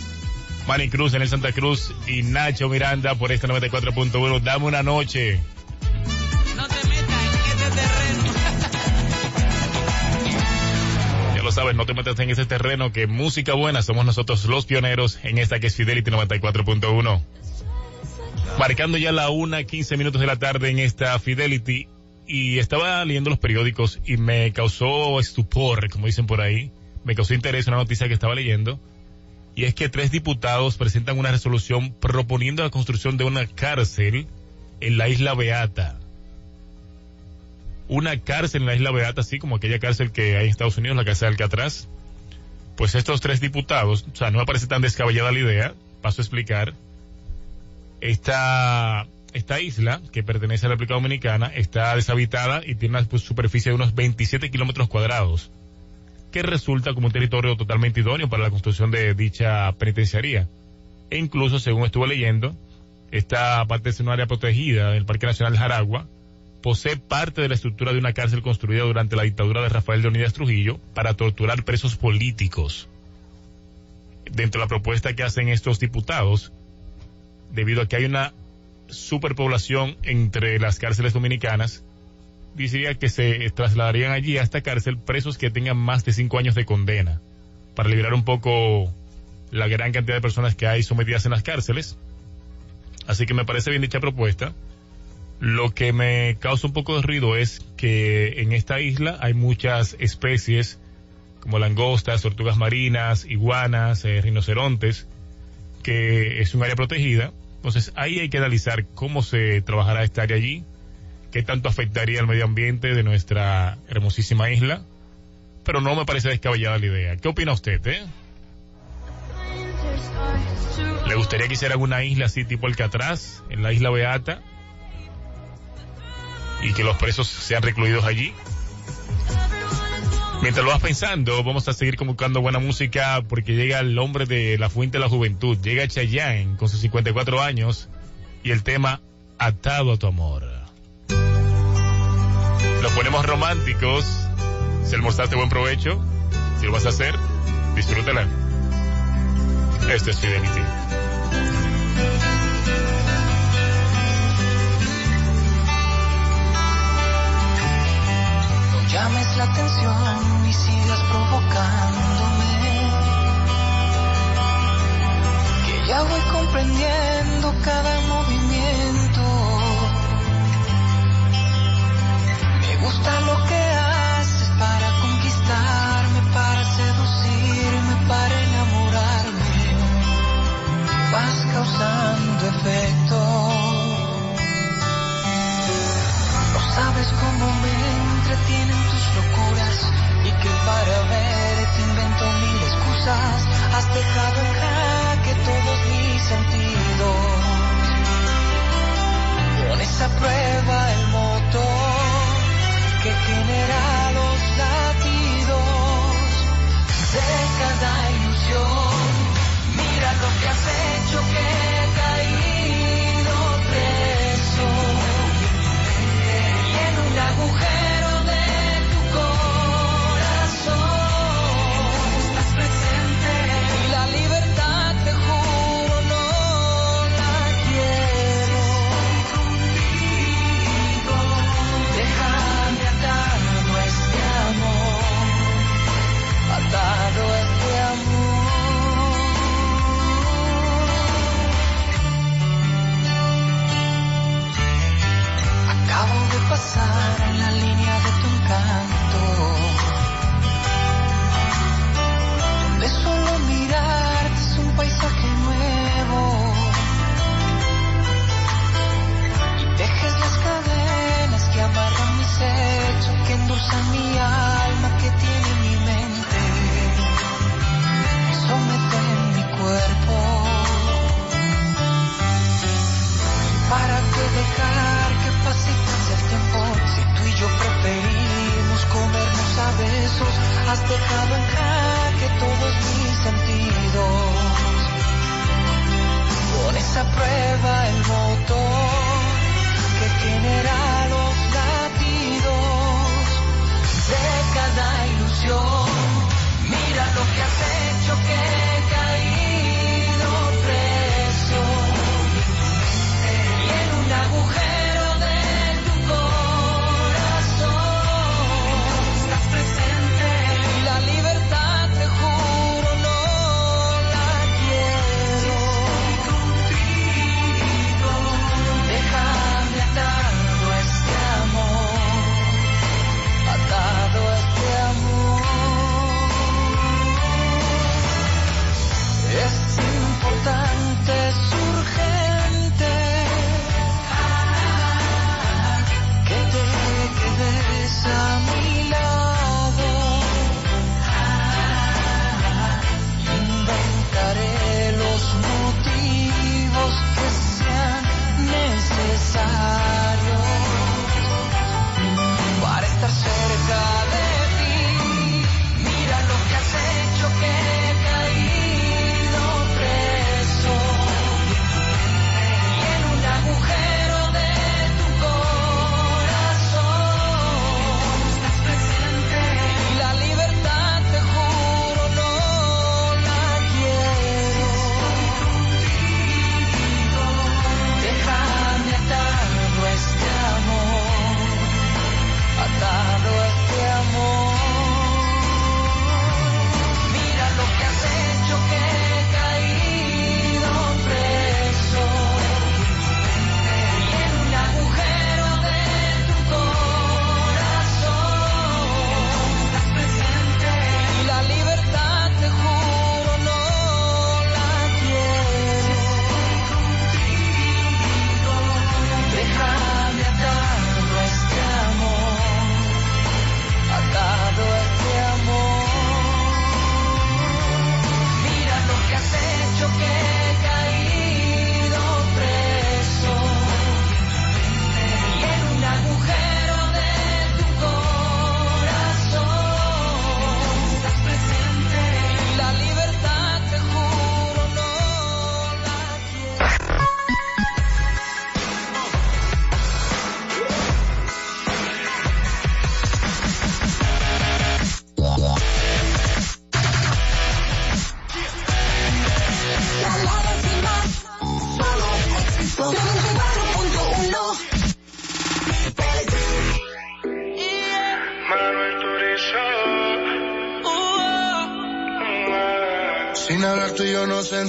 Manny Cruz en el Santa Cruz y Nacho Miranda por este 94.1. Dame una noche. No te metas en ese terreno. Ya lo sabes, no te metas en ese terreno que música buena somos nosotros los pioneros en esta que es Fidelity 94.1. Marcando ya la una, 15 minutos de la tarde en esta Fidelity y estaba leyendo los periódicos y me causó estupor, como dicen por ahí, me causó interés una noticia que estaba leyendo y es que tres diputados presentan una resolución proponiendo la construcción de una cárcel en la isla Beata. Una cárcel en la isla Beata, así como aquella cárcel que hay en Estados Unidos, la cárcel de Alcatraz. Pues estos tres diputados, o sea, no me parece tan descabellada la idea, paso a explicar. Esta, esta isla, que pertenece a la República Dominicana, está deshabitada y tiene una pues, superficie de unos 27 kilómetros cuadrados, que resulta como un territorio totalmente idóneo para la construcción de dicha penitenciaría. E incluso, según estuve leyendo, esta parte es un área protegida del Parque Nacional Jaragua, posee parte de la estructura de una cárcel construida durante la dictadura de Rafael Leonidas Trujillo para torturar presos políticos. Dentro de la propuesta que hacen estos diputados, debido a que hay una superpoblación entre las cárceles dominicanas, diría que se trasladarían allí a esta cárcel presos que tengan más de cinco años de condena, para liberar un poco la gran cantidad de personas que hay sometidas en las cárceles. Así que me parece bien dicha propuesta. Lo que me causa un poco de ruido es que en esta isla hay muchas especies como langostas, tortugas marinas, iguanas, eh, rinocerontes, que es un área protegida. Entonces ahí hay que analizar cómo se trabajará esta área allí, qué tanto afectaría al medio ambiente de nuestra hermosísima isla, pero no me parece descabellada la idea. ¿Qué opina usted, eh? ¿Le gustaría que hicieran una isla así tipo Alcatraz, en la isla Beata? Y que los presos sean recluidos allí. Mientras lo vas pensando, vamos a seguir convocando buena música porque llega el hombre de la fuente de la juventud, llega Chayanne con sus 54 años y el tema Atado a tu amor. Lo ponemos románticos. Si almorzaste, buen provecho. Si lo vas a hacer, disfrútala. Esto es Fidelity. Llames la atención y sigas provocándome. Que ya voy comprendiendo cada movimiento. Me gusta lo que haces para conquistarme, para seducirme, para enamorarme. Vas causando efecto. No sabes cómo me Has dejado en jaque todos mis sentidos. Pones a prueba el motor que genera los latidos de cada has dejado en jaque todos mis sentidos. Pones a prueba el motor que genera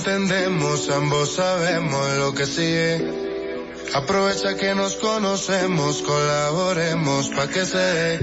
entendemos, ambos sabemos lo que sigue. Aprovecha que nos conocemos, colaboremos pa' que se dé.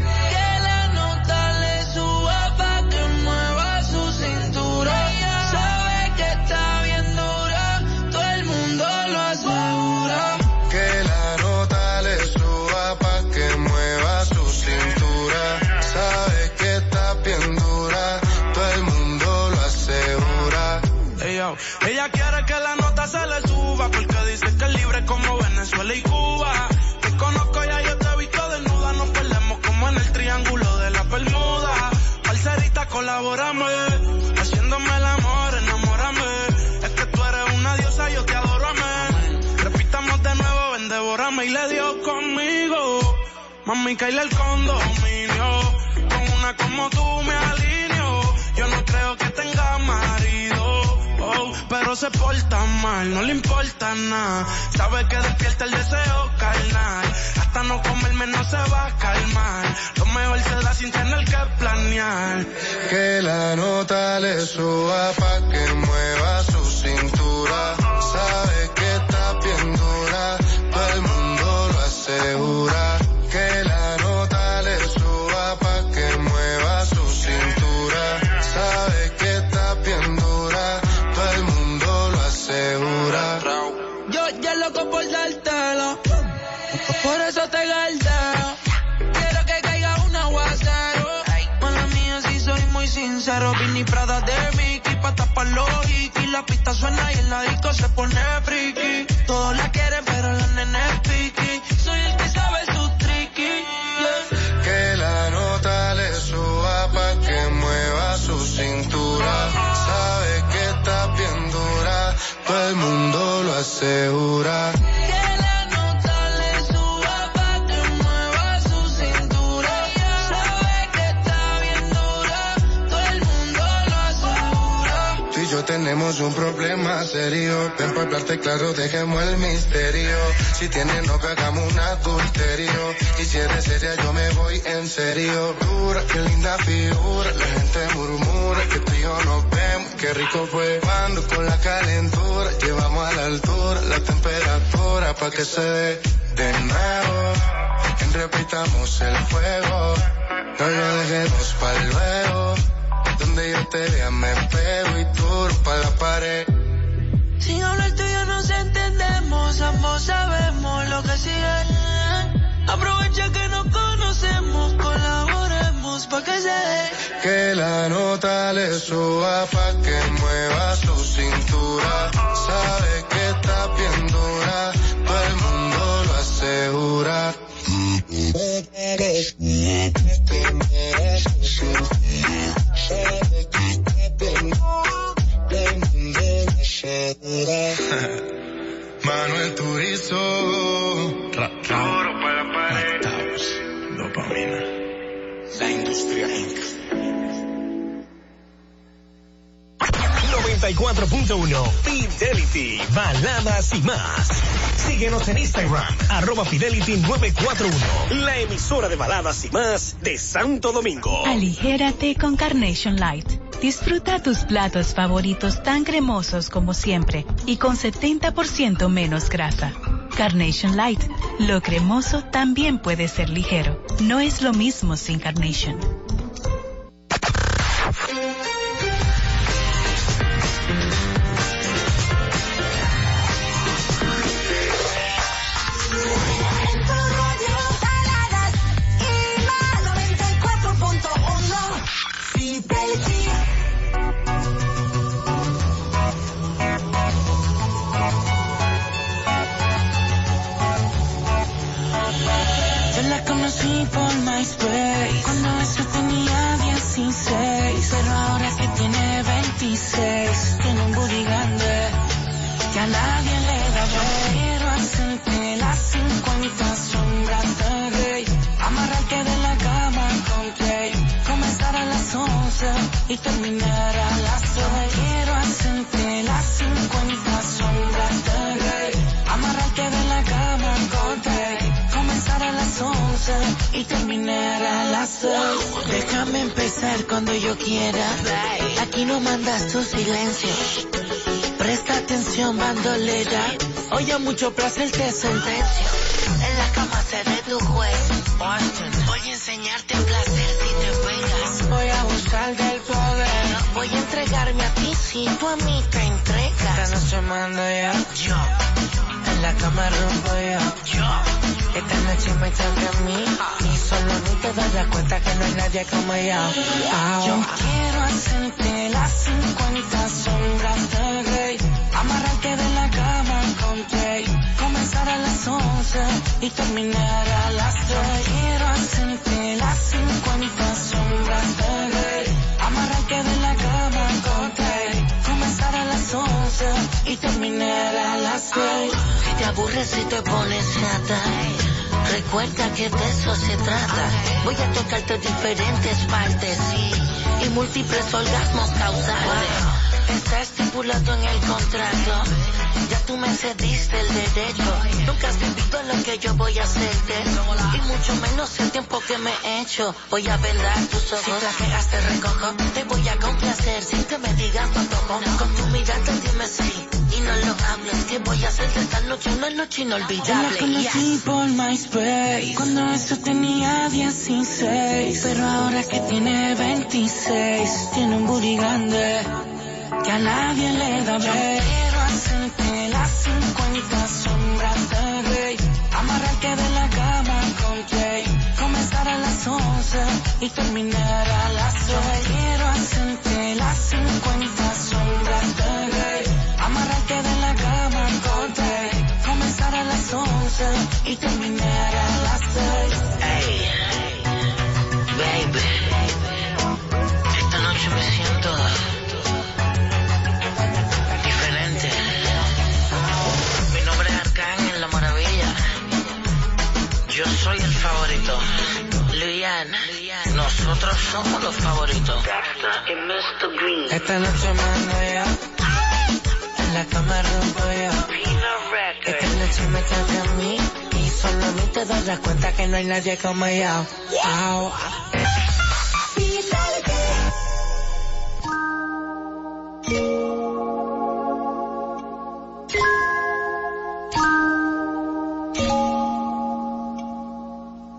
Llevamos a la altura la temperatura pa' que se dé de nuevo. Repitamos el fuego. No lo dejemos para luego. Donde yo te vea me pego y tú pa' la pared. Sin hablar tú y yo nos entendemos, ambos sabemos lo que sigue. Aprovecha que nos conocemos, colaboremos pa' que se dé. Que la nota le suba pa' que mueva su cintura. Sabe que está bien dura, todo el mundo lo asegura. [LAUGHS] Manuel Turizo. La industria Inc. 94.1 Fidelity, baladas y más. Síguenos en Instagram, arroba Fidelity 941, la emisora de baladas y más de Santo Domingo. Aligérate con Carnation Light. Disfruta tus platos favoritos tan cremosos como siempre y con 70% menos grasa. Carnation Light. Lo cremoso también puede ser ligero. No es lo mismo sin Carnation. Conocí por MySpace Cuando eso tenía 16 Pero ahora que tiene 26 Tiene un booty grande Que a nadie le da Quiero hacerte las 50 sombras de Grey Amarrarte de la cama con Clay Comenzar a las 11 Y terminar a las 6 Quiero hacerte las 50 sombras de y terminar a las 6. Déjame empezar cuando yo quiera. Aquí no mandas tu silencio. Presta atención, bandolera. Hoy a mucho placer te sentencio. En la cama seré tu juez. Voy a enseñarte el placer si te vengas. Voy a buscar del poder. Voy a entregarme a ti si tú a mí te entregas. Esta noche mando yo. Yo. En la cama rompo yo. Yo. Esta noche me toca a mí. Y solo ni te das cuenta que no hay nadie como yo. Yo quiero hacerte las 50 sombras de Grey. Amarrarte de la cama con Jay. Comenzar a las 11 y terminar a las 3. Quiero hacerte las 50 sombras de Grey. Amarrarte de la cama con Jay. Comenzar a las 11 y terminar a las 6. Te aburres y te pones chata. Recuerda que de eso se trata. Voy a tocarte diferentes partes y múltiples orgasmos causales. Está estipulado en el contrato. Ya tú me cediste el derecho. Nunca has vivido lo que yo voy a hacerte. Y mucho menos el tiempo que me he hecho. Voy a vendar tus ojos. Si trajeras te recojo. Te voy a complacer sin que me digas no. Con tu mirada dime sí. Y no lo hables. Que voy a hacer de esta noche una noche Yo la inolvidable. conocí Yes. por MySpace cuando eso tenía 16, pero ahora que tiene 26 tiene un booty grande que a nadie le da ver. Quiero hacerte las 50 sombras de Grey, amarrarte de la cama con Jay, comenzar a las 11 y terminar a las 6. Quiero hacerte las 50 sombras de Grey, amarrarte de la cama con Jay, comenzar a las 11 y terminar los favoritos. Esta noche mando yo, en la cama rompo yo. Esta noche me toca a mí y solo a mí te darás cuenta que no hay nadie como yo. Wow.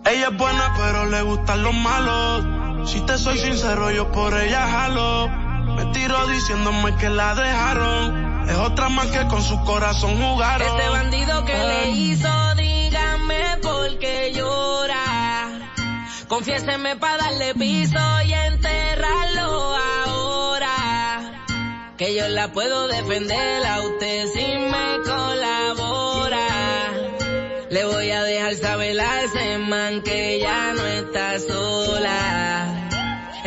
Ella es buena, pero le gustan los malos. Si te soy sincero, yo por ella jalo. Me tiro diciéndome que la dejaron. Es otra más que con su corazón jugaron. Este bandido que le hizo, dígame por qué llora. Confiéseme para darle piso y enterrarlo ahora. Que yo la puedo defender a usted si me colabora. Le voy a dejar saber a ese man que ya no está sola.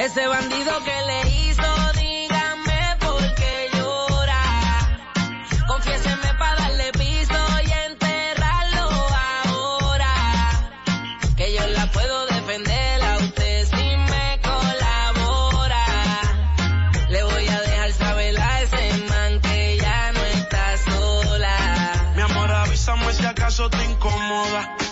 Ese bandido que le hizo, dígame por qué llora. Confiéseme para darle piso y enterrarlo ahora. Que yo la puedo defender a usted si me colabora. Le voy a dejar saber a ese man que ya no está sola. Mi amor, avísame si acaso te incomoda.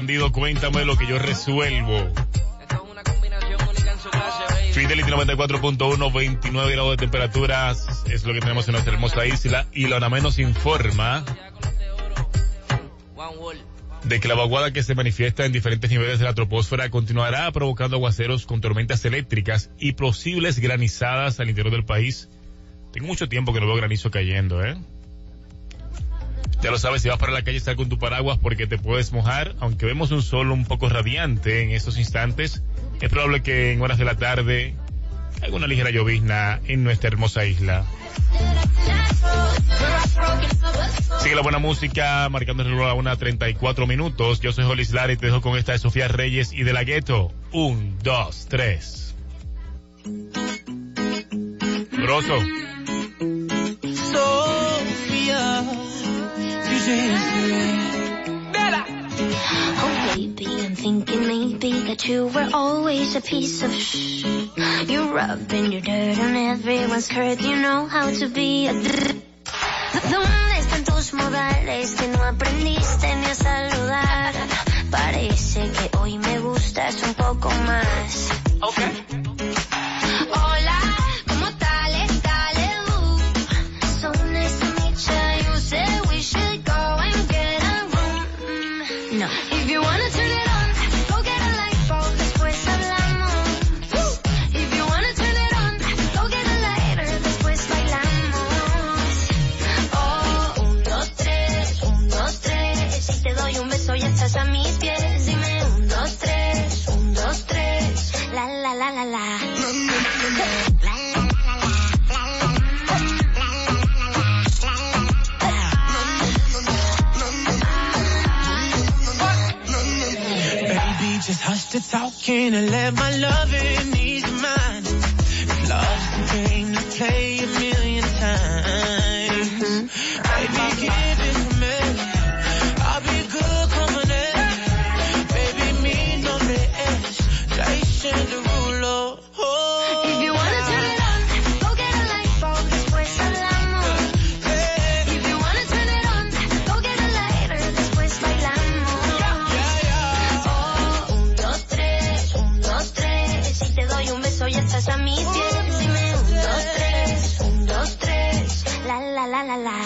bandido? Cuéntame lo que yo resuelvo. Fidelity 94.1, 29 grados de temperatura es lo que tenemos en nuestra hermosa isla. Y lo menos informa de que la vaguada que se manifiesta en diferentes niveles de la troposfera continuará provocando aguaceros con tormentas eléctricas y posibles granizadas al interior del país. Tengo mucho tiempo que no veo granizo cayendo, ¿eh? Ya lo sabes, si vas para la calle, estar con tu paraguas porque te puedes mojar. Aunque vemos un sol un poco radiante en estos instantes, es probable que en horas de la tarde haya una ligera llovizna en nuestra hermosa isla. Sigue la buena música, marcando el reloj a una 34 minutos. Yo soy Jolis Lara y te dejo con esta de Sofía Reyes y de la Gueto. Un, dos, tres. Grosso. Oh baby, I'm thinking maybe that you were always a piece of shh. You're rubbing your dirt on everyone's skirt. You know how to be a ¿Dónde están tus modales que no aprendiste ni a saludar? Parece que hoy me gustas un poco más. Hola, the talking and let my loving ease your mind. Love's the game to play la, la, la,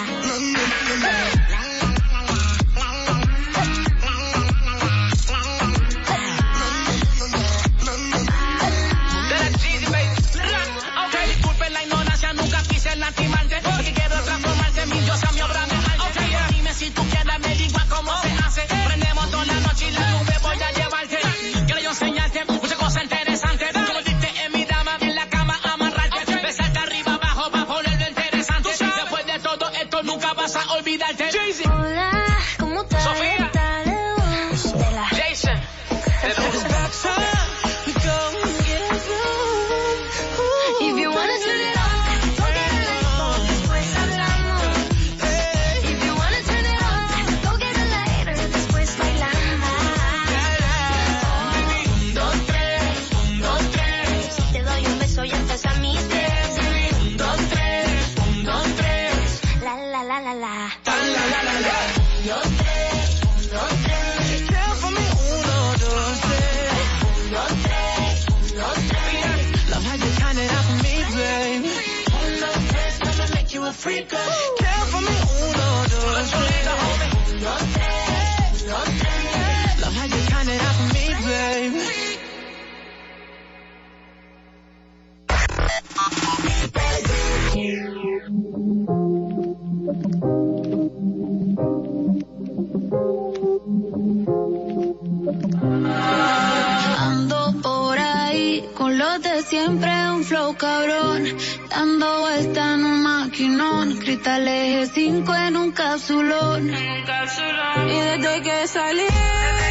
Ando por ahí con los de siempre, un flow cabrón, dando vuelta nomás maquinón, cristal eje 5 en un capsulón. Y desde que salí.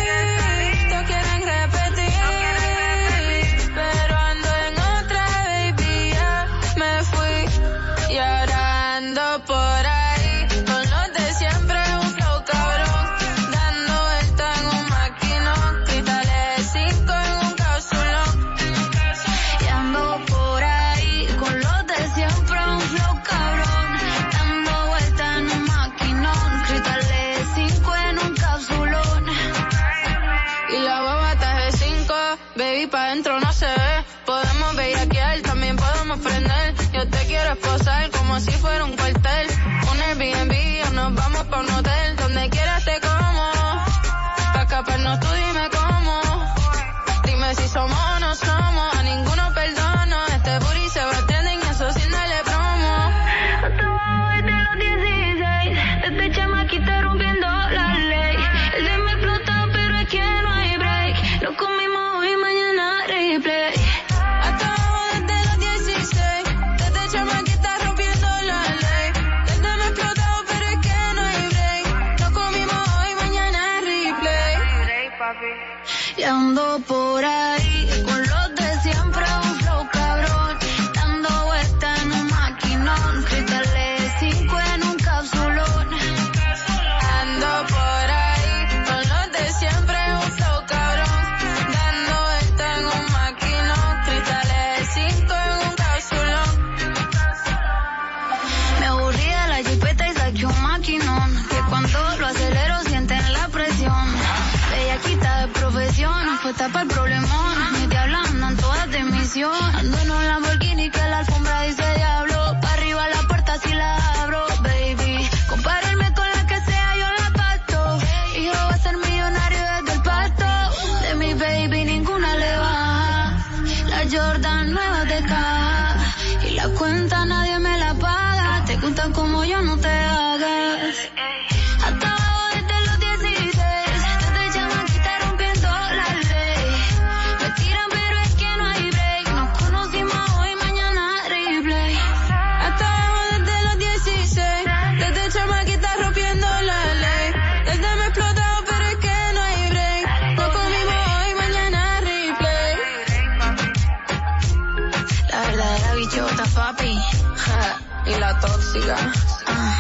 Ah,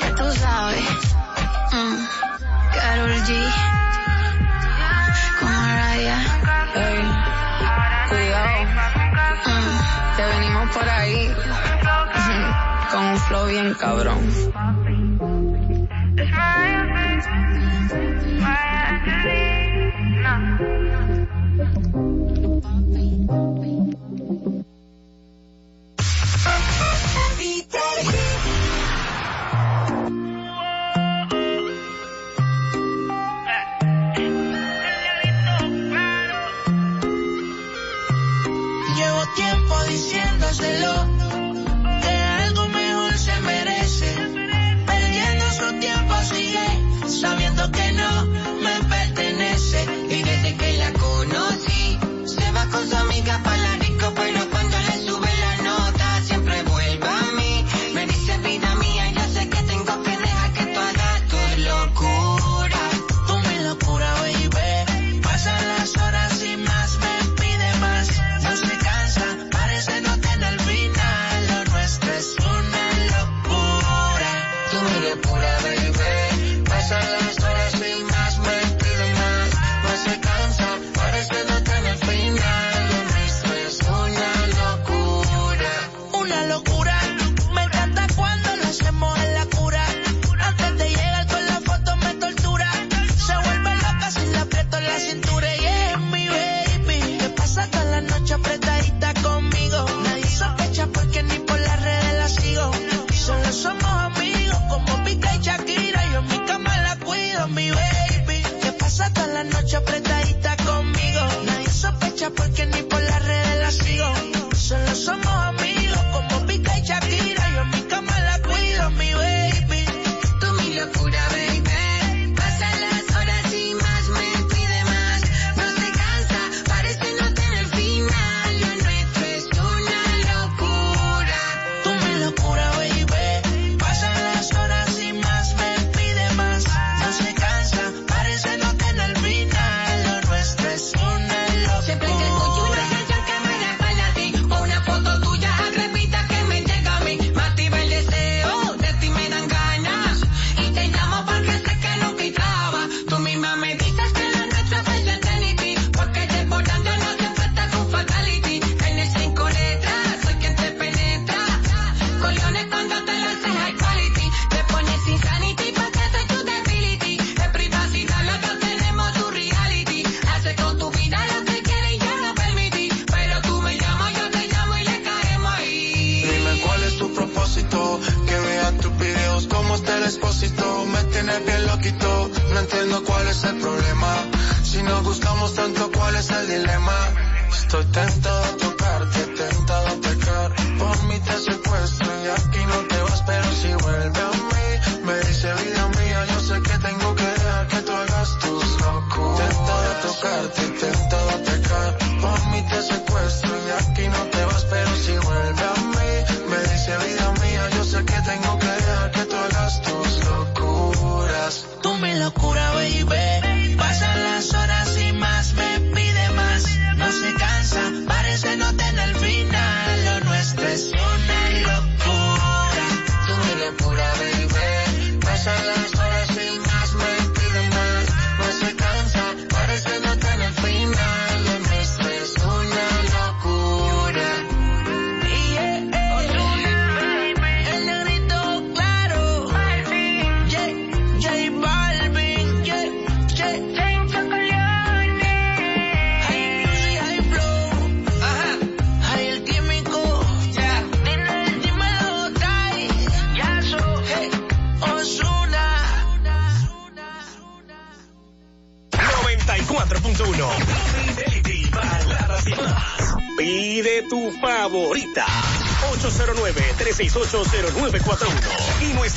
ya tú sabes. Mm. Carol G. Con Mariah. Hey, cuidado. Mm. Te venimos por ahí. Con un flow bien cabrón.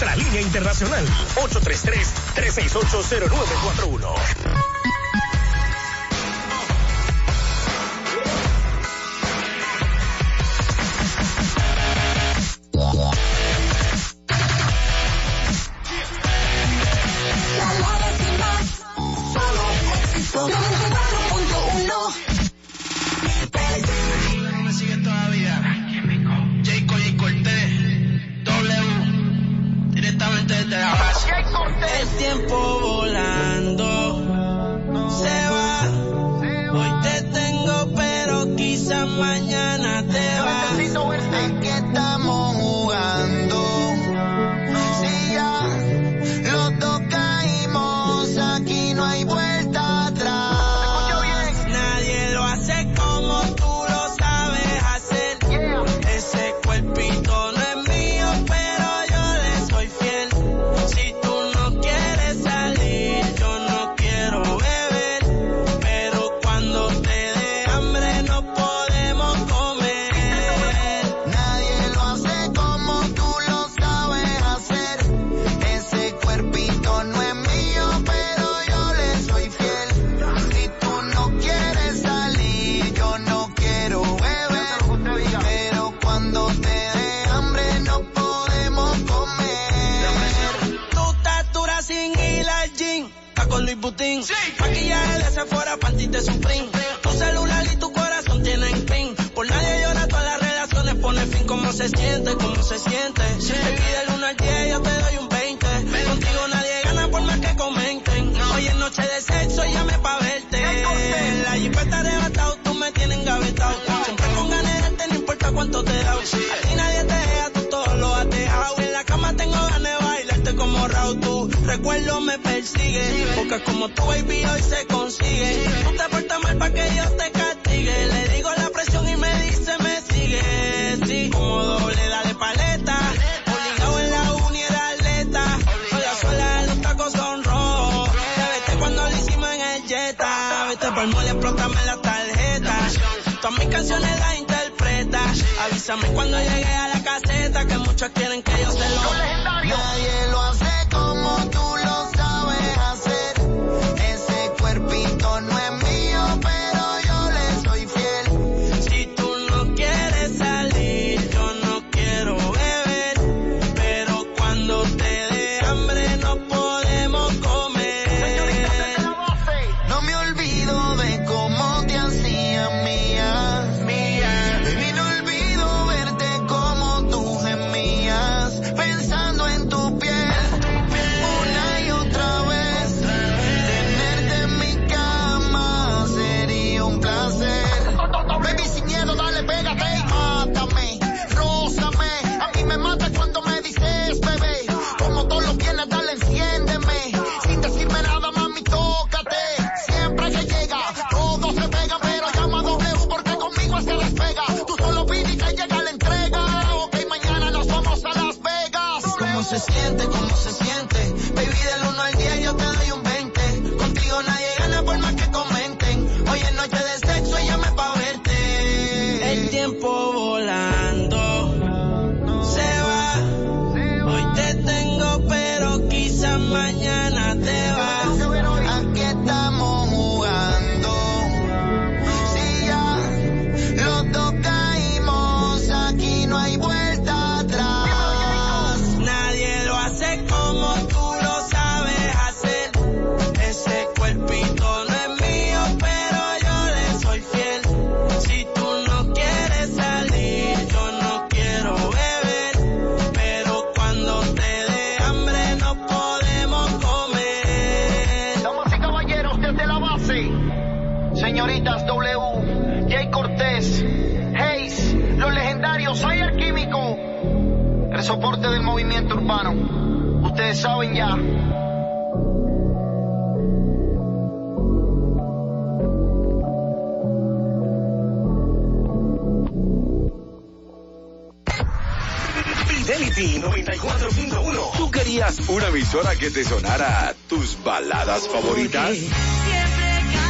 Nuestra línea internacional. 833-368-0941. Saben ya. Fidelity 94.1. ¿Tú querías una emisora que te sonara tus baladas favoritas?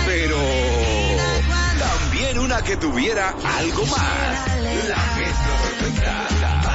Pero también una que tuviera algo más. La mezcla perfecta.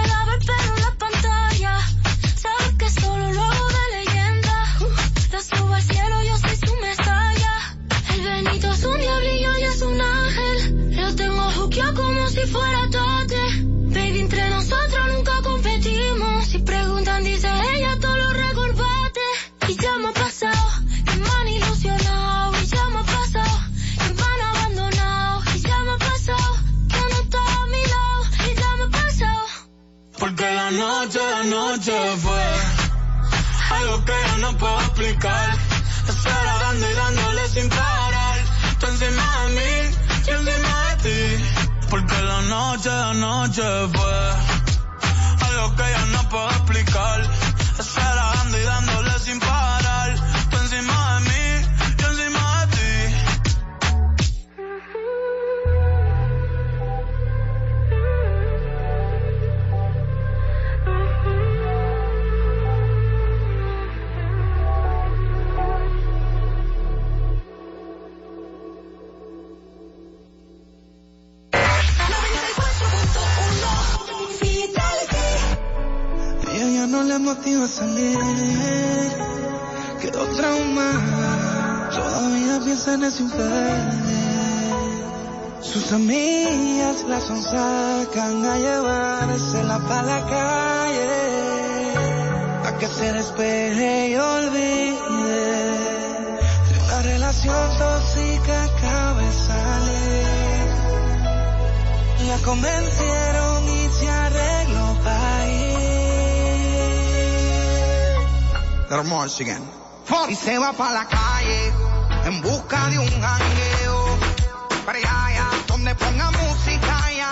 noche, noche fue algo que yo no puedo explicar. Estaba dando y dándole sin parar. Tú encima de mí, yo encima de ti. Porque la noche, la noche fue algo que yo no puedo explicar. Estaba Michigan. Y se va para la calle en busca de un jangueo. Para allá, donde ponga música allá.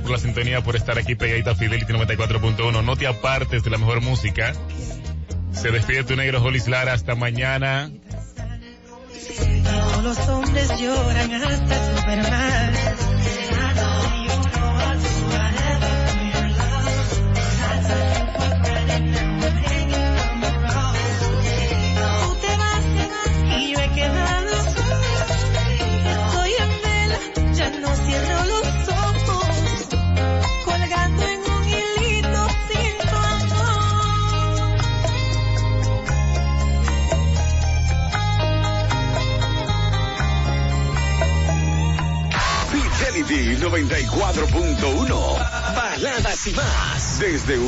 Por la sintonía, por estar aquí pegadita Fidelity 94.1. No te apartes de la mejor música. Se despide tu negro Jolis Lara. Hasta mañana. Los hombres lloran hasta Superman.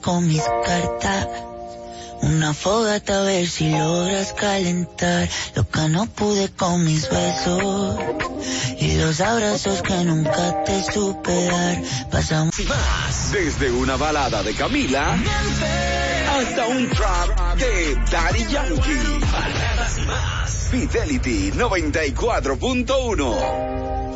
con mis cartas. Una fogata a ver si logras calentar lo que no pude con mis besos y los abrazos que nunca te supe dar. Pasamos más. Desde una balada de Camila hasta un trap de Daddy Yankee. Fidelity 94.1.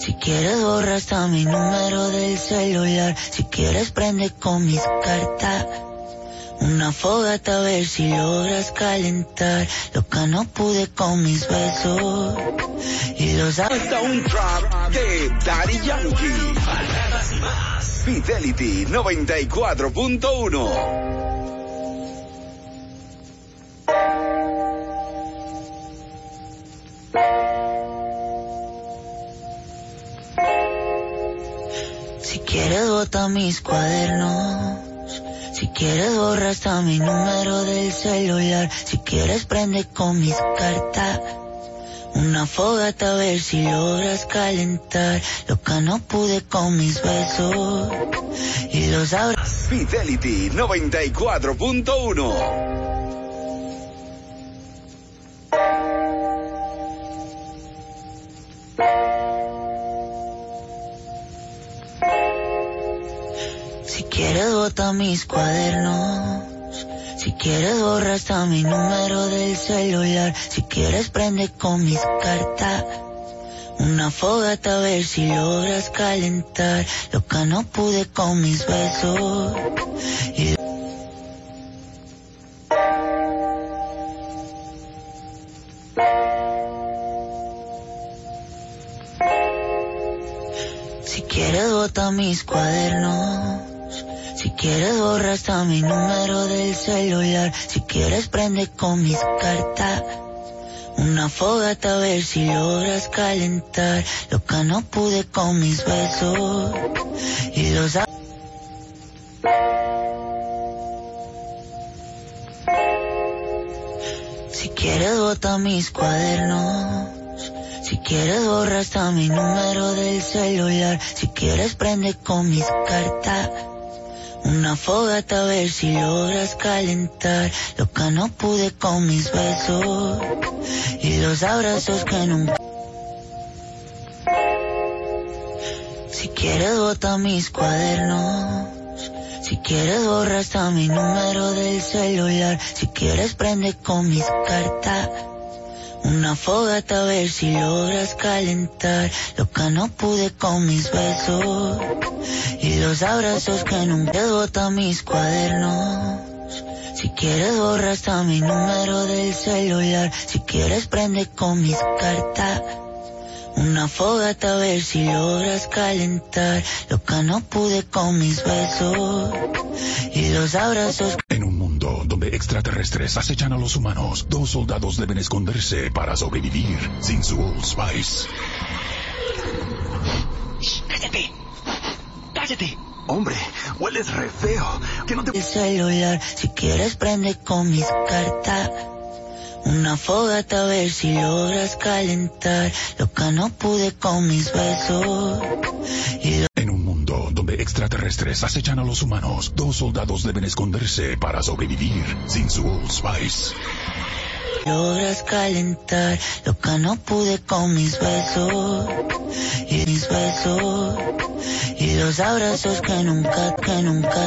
Si quieres borra hasta mi número del celular. Si quieres prende con mis cartas. Una fogata a ver si logras calentar lo que no pude con mis besos y los Hasta un trap de Daddy Yankee. Fidelity 94.1. quieres bota mis cuadernos. Si quieres borra hasta mi número del celular. Si quieres prende con mis cartas. Una fogata a ver si logras calentar lo que no pude con mis besos y los abrazos. Fidelity 94.1. Si quieres bota mis cuadernos. Si quieres borra hasta mi número del celular. Si quieres prende con mis cartas. Una fogata a ver si logras calentar lo que no pude con mis besos. Si quieres bota mis cuadernos. Si quieres borra hasta mi número del celular. Si quieres prende con mis cartas. Una fogata a ver si logras calentar lo que no pude con mis besos y los Si quieres bota mis cuadernos. Si quieres borra hasta mi número del celular. Si quieres prende con mis cartas. Una fogata a ver si logras calentar lo que no pude con mis besos y los abrazos que nunca. Si quieres bota mis cuadernos. Si quieres borra hasta mi número del celular. Si quieres prende con mis cartas. Una fogata a ver si logras calentar lo que no pude con mis besos y los abrazos que nunca bota mis cuadernos. Si quieres borra hasta mi número del celular. Si quieres prende con mis cartas. Una fogata a ver si logras calentar lo que no pude con mis besos y los abrazos. En un mundo donde extraterrestres acechan a los humanos, dos soldados deben esconderse para sobrevivir sin su Old Spice. Cállate. Cállate. Hombre, hueles re feo. Que no te... El celular, si quieres prende con mis cartas. Una fogata a ver si logras calentar lo que no pude con mis besos y mundo donde extraterrestres acechan a los humanos, dos soldados deben esconderse para sobrevivir sin su Old Spice. logras calentar lo que no pude con mis besos y mis besos y los abrazos que nunca, que nunca